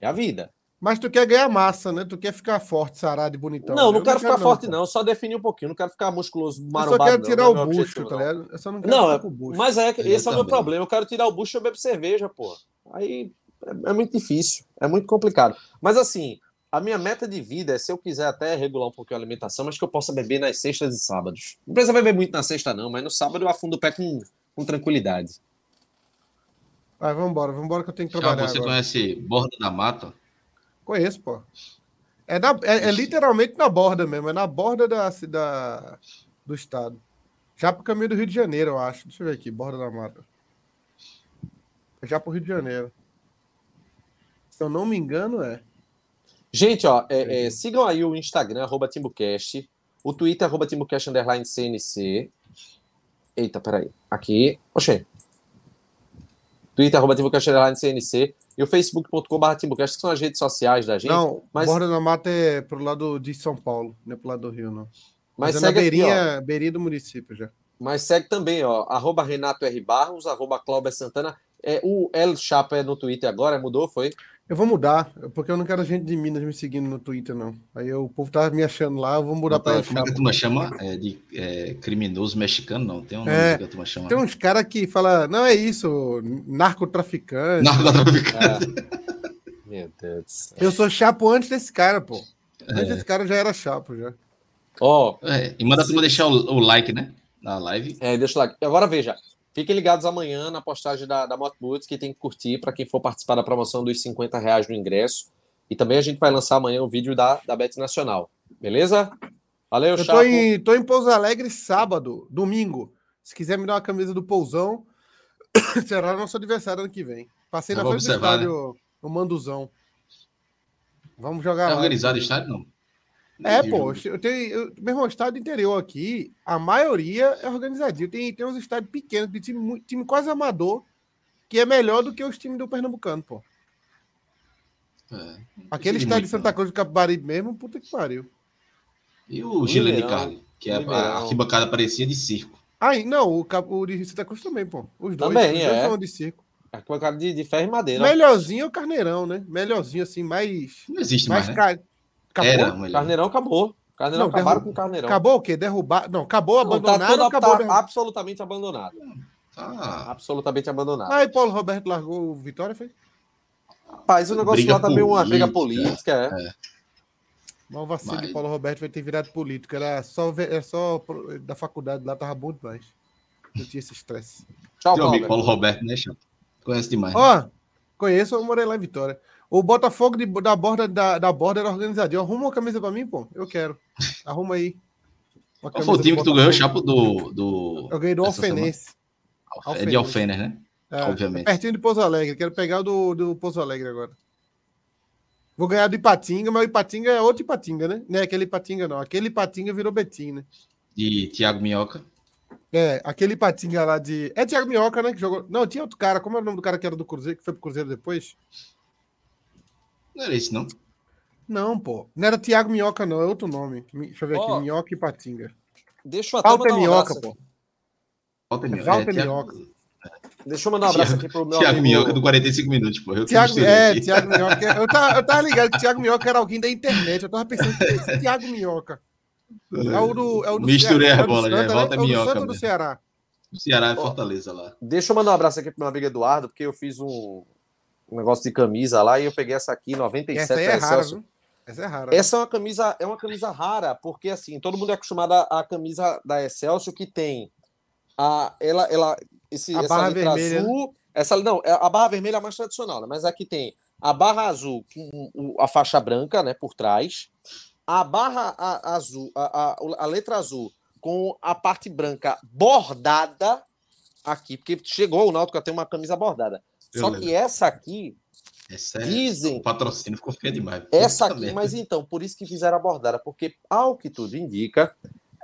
É a vida. Mas tu quer ganhar massa, né? Tu quer ficar forte, sarado e bonitão. Não, não quero ficar forte, não. Só definir um pouquinho. Não quero ficar musculoso, marombado. Eu só quero tirar não, o bucho, tá ligado? Eu só não quero não, é, Mas é, esse é o meu problema. Eu quero tirar o bucho e eu bebo cerveja, pô. Aí é, é, muito difícil. É muito complicado. Mas assim, a minha meta de vida é se eu quiser até regular um pouquinho a alimentação, mas que eu possa beber nas sextas e sábados. Não precisa beber muito na sexta, não, mas no sábado eu afundo o pé com, com tranquilidade. Vai, vamos embora, vamos embora que eu tenho que trabalhar. você agora. conhece Borda da Mata? Conheço, pô. É, na, é, é, literalmente na borda mesmo, é na borda da, da, do estado. Já pro caminho do Rio de Janeiro, eu acho. Deixa eu ver aqui, borda da mata. É já pro Rio de Janeiro. Se eu não me engano, é. Gente, ó, é, é, sigam aí o Instagram, arroba TimbuCast, o Twitter, arroba TimbuCast, underline CNC. Eita, peraí. Aqui. Oxê. Twitter, arroba TimbuCast, underline CNC. E o facebook.com.br TimbuCast, que são as redes sociais da gente. Não, mas, Borda da Mata é pro lado de São Paulo, não é pro lado do Rio, não. mas Mas é na segue aqui, beirinha, ó. beirinha do município já. Mas segue também, ó. Arroba Renato R. Barros, arroba Cláudia Santana. É, o El Chapa é no Twitter agora, mudou, foi? Eu vou mudar, porque eu não quero gente de Minas me seguindo no Twitter, não. Aí eu- o povo tá me achando lá, eu vou mudar pra Como é que El turma chama? É de é, criminoso mexicano, não. Tem um nome É, que a turma chama. Tem uns caras que falam, não é isso, narcotraficante. Narcotraficante. Meu Deus do céu. Eu sou chapo antes desse cara, pô. Antes É. desse cara eu já era chapo, já. Ó, É, e manda a turma deixar o, o like, né? Na live. É, deixa lá. Agora veja, fiquem ligados amanhã na postagem da, da que tem que curtir para quem for participar da promoção dos 50 reais no ingresso. E também a gente vai lançar amanhã o vídeo da, da Bet Nacional. Beleza? Valeu, Eu Chapo. tô em, tô em Pouso Alegre sábado, domingo. Se quiser me dar uma camisa do Pousão, [COUGHS] será nosso adversário ano que vem. Passei Eu na frente do observar, estádio, o Manduzão. Vamos jogar É lá. organizado o estádio, não? É, o pô, eu tenho, eu, meu irmão, estado interior aqui, a maioria é organizadinho. Tem, tem uns estádios pequenos, de time, time quase amador, que é melhor do que os times do Pernambucano, pô. É, Aquele estádio de Santa Cruz do Capibaribe mesmo, puta que pariu. E o Gilene. Carli, que é Mineirão. a arquibancada parecia de circo. Aí, não, o, o de Santa Cruz também, pô. Os dois, Também, os dois é. são de circo. É com a cara de, de ferro e madeira. Melhorzinho é o Carneirão, né? Melhorzinho, assim, mais. Não existe mais mais, né? Acabou? Era. Carneirão acabou. Carneirão Não, acabaram derru- com o Carneirão. Acabou o quê? Derrubar. Não, acabou, Não, tá acabou tá absolutamente abandonado. Ah, Absolutamente abandonado. Aí Paulo Roberto largou o Vitória, foi? Rapaz, o negócio Briga lá também uma briga política. política, é. Mas o vacilo Mas- de Paulo Roberto vai ter virado político. Era só, era só da faculdade lá, tava bom demais. Não tinha esse estresse. Tchau, teu amigo. Paulo Roberto, né, Chato? Conhece demais. né? Ó, conheço, eu morei lá em Vitória. O Botafogo de- da borda da, da borda era organizadinho. Arruma uma camisa pra mim, pô. Eu quero. Arruma aí. Qual foi o time que tu ganhou. Chapo, do... do... Eu ganhei do? Alfenense. É de Alfener, né? É, Obviamente. Pertinho de Pouso Alegre. Quero pegar o do, do Pouso Alegre agora. Vou ganhar do Ipatinga, mas o Ipatinga é outro Ipatinga, né? Não é aquele Ipatinga, não. Aquele Ipatinga virou Betim, né? De Thiago Minhoca. É, aquele Ipatinga lá de. É Thiago Minhoca, né? Que jogou. Não, tinha outro cara. Como é o nome do cara que era do Cruzeiro, que foi pro Cruzeiro depois? Não era esse, não? Não, pô. Não era Thiago Minhoca, não. É outro nome. Deixa eu ver aqui. Ó, Minhoca e Patinga. Deixa eu até Walter mandar um Minhoca, abraço. pô. Walter É Minhoca. Walter Thiago- Minhoca. Deixa eu mandar um abraço Thiago- aqui pro meu Thiago amigo. Minhoca do 45 minutos, pô. Eu Thiago, é, aqui. Thiago Minhoca. [LAUGHS] Eu tava, eu tava ligado que Thiago Minhoca era alguém da internet. Eu tava pensando que esse Thiago Minhoca. É o do. É o do Misturei Ceará, a é do bola, já. Né? Volta É o do Minhoca Santa ou do mesmo. Ceará? O Ceará Ó. Fortaleza lá. Deixa eu mandar um abraço aqui pro meu amigo Eduardo, porque eu fiz um, um negócio de camisa lá e eu peguei essa aqui, 97 Essa aí é rara, viu? Essa é rara. Essa é uma camisa, é uma camisa rara, porque assim, todo mundo é acostumado à à camisa da Excelsior que tem a ela ela esse A essa barra vermelha, azul, essa não, é a barra vermelha é a mais tradicional, né? Mas aqui tem a barra azul com a faixa branca, né, por trás. A barra a- azul, a, a, a letra azul com a parte branca bordada aqui, porque chegou o Náutico a ter uma camisa bordada. Eu Só lembro. que essa aqui, Essa é... dizem, O patrocínio ficou feio demais. essa aqui, merda. mas então, por isso que fizeram a bordada, porque ao que tudo indica,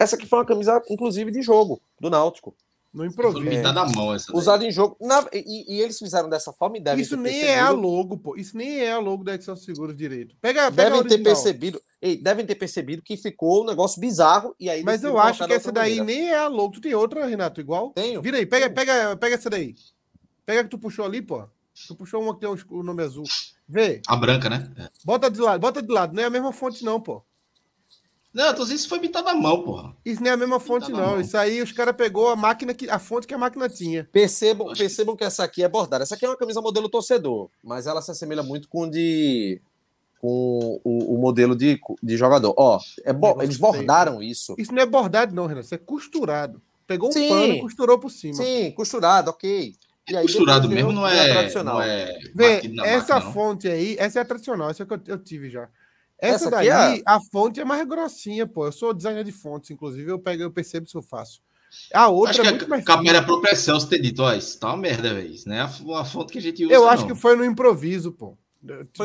essa aqui foi uma camisa, inclusive, de jogo do Náutico. No improviso. mão essa daí. Usada em jogo. Na- e, e eles fizeram dessa forma e devem Isso ter nem percebido. é a logo, pô. Isso nem é a logo da Excel Seguros direito. Pega, pega a Devem ter percebido. ei, devem ter percebido que ficou um negócio bizarro e aí. Mas eu acho que essa daí maneira. nem é a logo. Tu tem outra, Renato, igual? Tenho. Vira aí, pega, pega, pega essa daí. Pega que tu puxou ali, pô. Tu puxou uma que tem um- o nome azul. Vê, A branca, né? É. bota de lado, bota de lado. Não é a mesma fonte, não, pô. Não, eu tô dizendo que isso foi pintada à mão, porra. Isso não é a mesma fonte, não. Isso aí os caras pegou a máquina que. a fonte que a máquina tinha. Percebam, Acho percebam que essa aqui é bordada. Essa aqui é uma camisa modelo torcedor, mas ela se assemelha muito com o de. com o, o modelo de, de jogador. Ó, é bo- eles feio. bordaram isso. Isso não é bordado, não, Renato. Isso é costurado. Pegou um Sim. pano e costurou por cima. Sim, costurado, ok. E aí Costurado depois mesmo não a é, tradicional. não é Vê, essa máquina, não. fonte aí, essa é a tradicional, essa que eu, eu tive já. Essa, Essa daí, é a fonte é mais grossinha, pô. Eu sou designer de fontes, inclusive, eu pego, eu percebo se eu faço. A outra Acho que é muito a própria Celso ter dito, ó, isso tá uma merda, velho. Isso não é a, a fonte que a gente usa, Eu acho não. que foi no improviso, pô.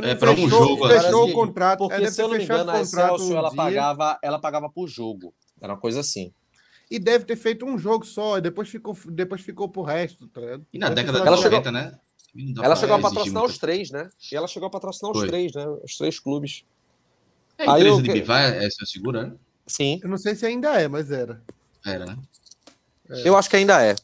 É, para algum jogo, fechou Parece o contrato. Porque, é, se eu não me engano, a o contrato Excelsior um ela pagava, ela pagava por jogo. Era uma coisa assim. E deve ter feito um jogo só, e depois ficou, depois ficou pro resto, tá? E na década de falado- Ela 90, né? Ela chegou a patrocinar muito. os três, né? E ela chegou a patrocinar os três, né? Os três clubes. É a Aí empresa eu- de Bivar é seu segura, né? Sim. Eu não sei se ainda é, mas era. Era, né? Eu acho que ainda é.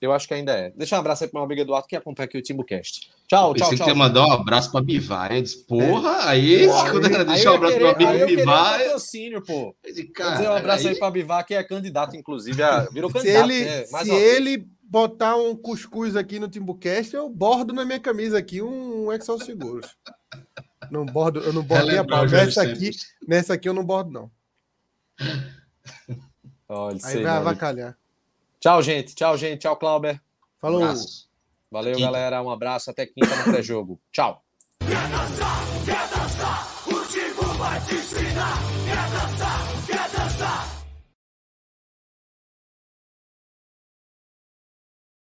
Eu acho que ainda é. Deixa um abraço aí pro meu amigo Eduardo que acompanha aqui o TimbuCast. Tchau, tchau, Pensei tchau. que ia mandar um abraço pra Bivar. Eu disse, porra, aí, Porra, [LAUGHS] quando Aí deixar um abraço pro aí amigo eu queria um Bivar. patrocínio, pô. cara, dizer um abraço aí aí- pra Bivar, que é candidato, inclusive, a... virou Se candidato. ele, né? Mais se vez. ele botar um cuscuz aqui no Timbucast, eu bordo na minha camisa aqui um Excel Seguros. Não bordo, eu não bordo nem a pau. Nessa aqui, nessa aqui eu não bordo, não. Olha, Aí sei, vai avacalhar. Tchau, gente. Tchau, gente. Tchau, Clauber. Falou. Abraço. Valeu, Quinta. galera. Um abraço. Até quinta no pré-jogo. Tchau. Quer dançar? O time vai te ensinar. Quer dançar?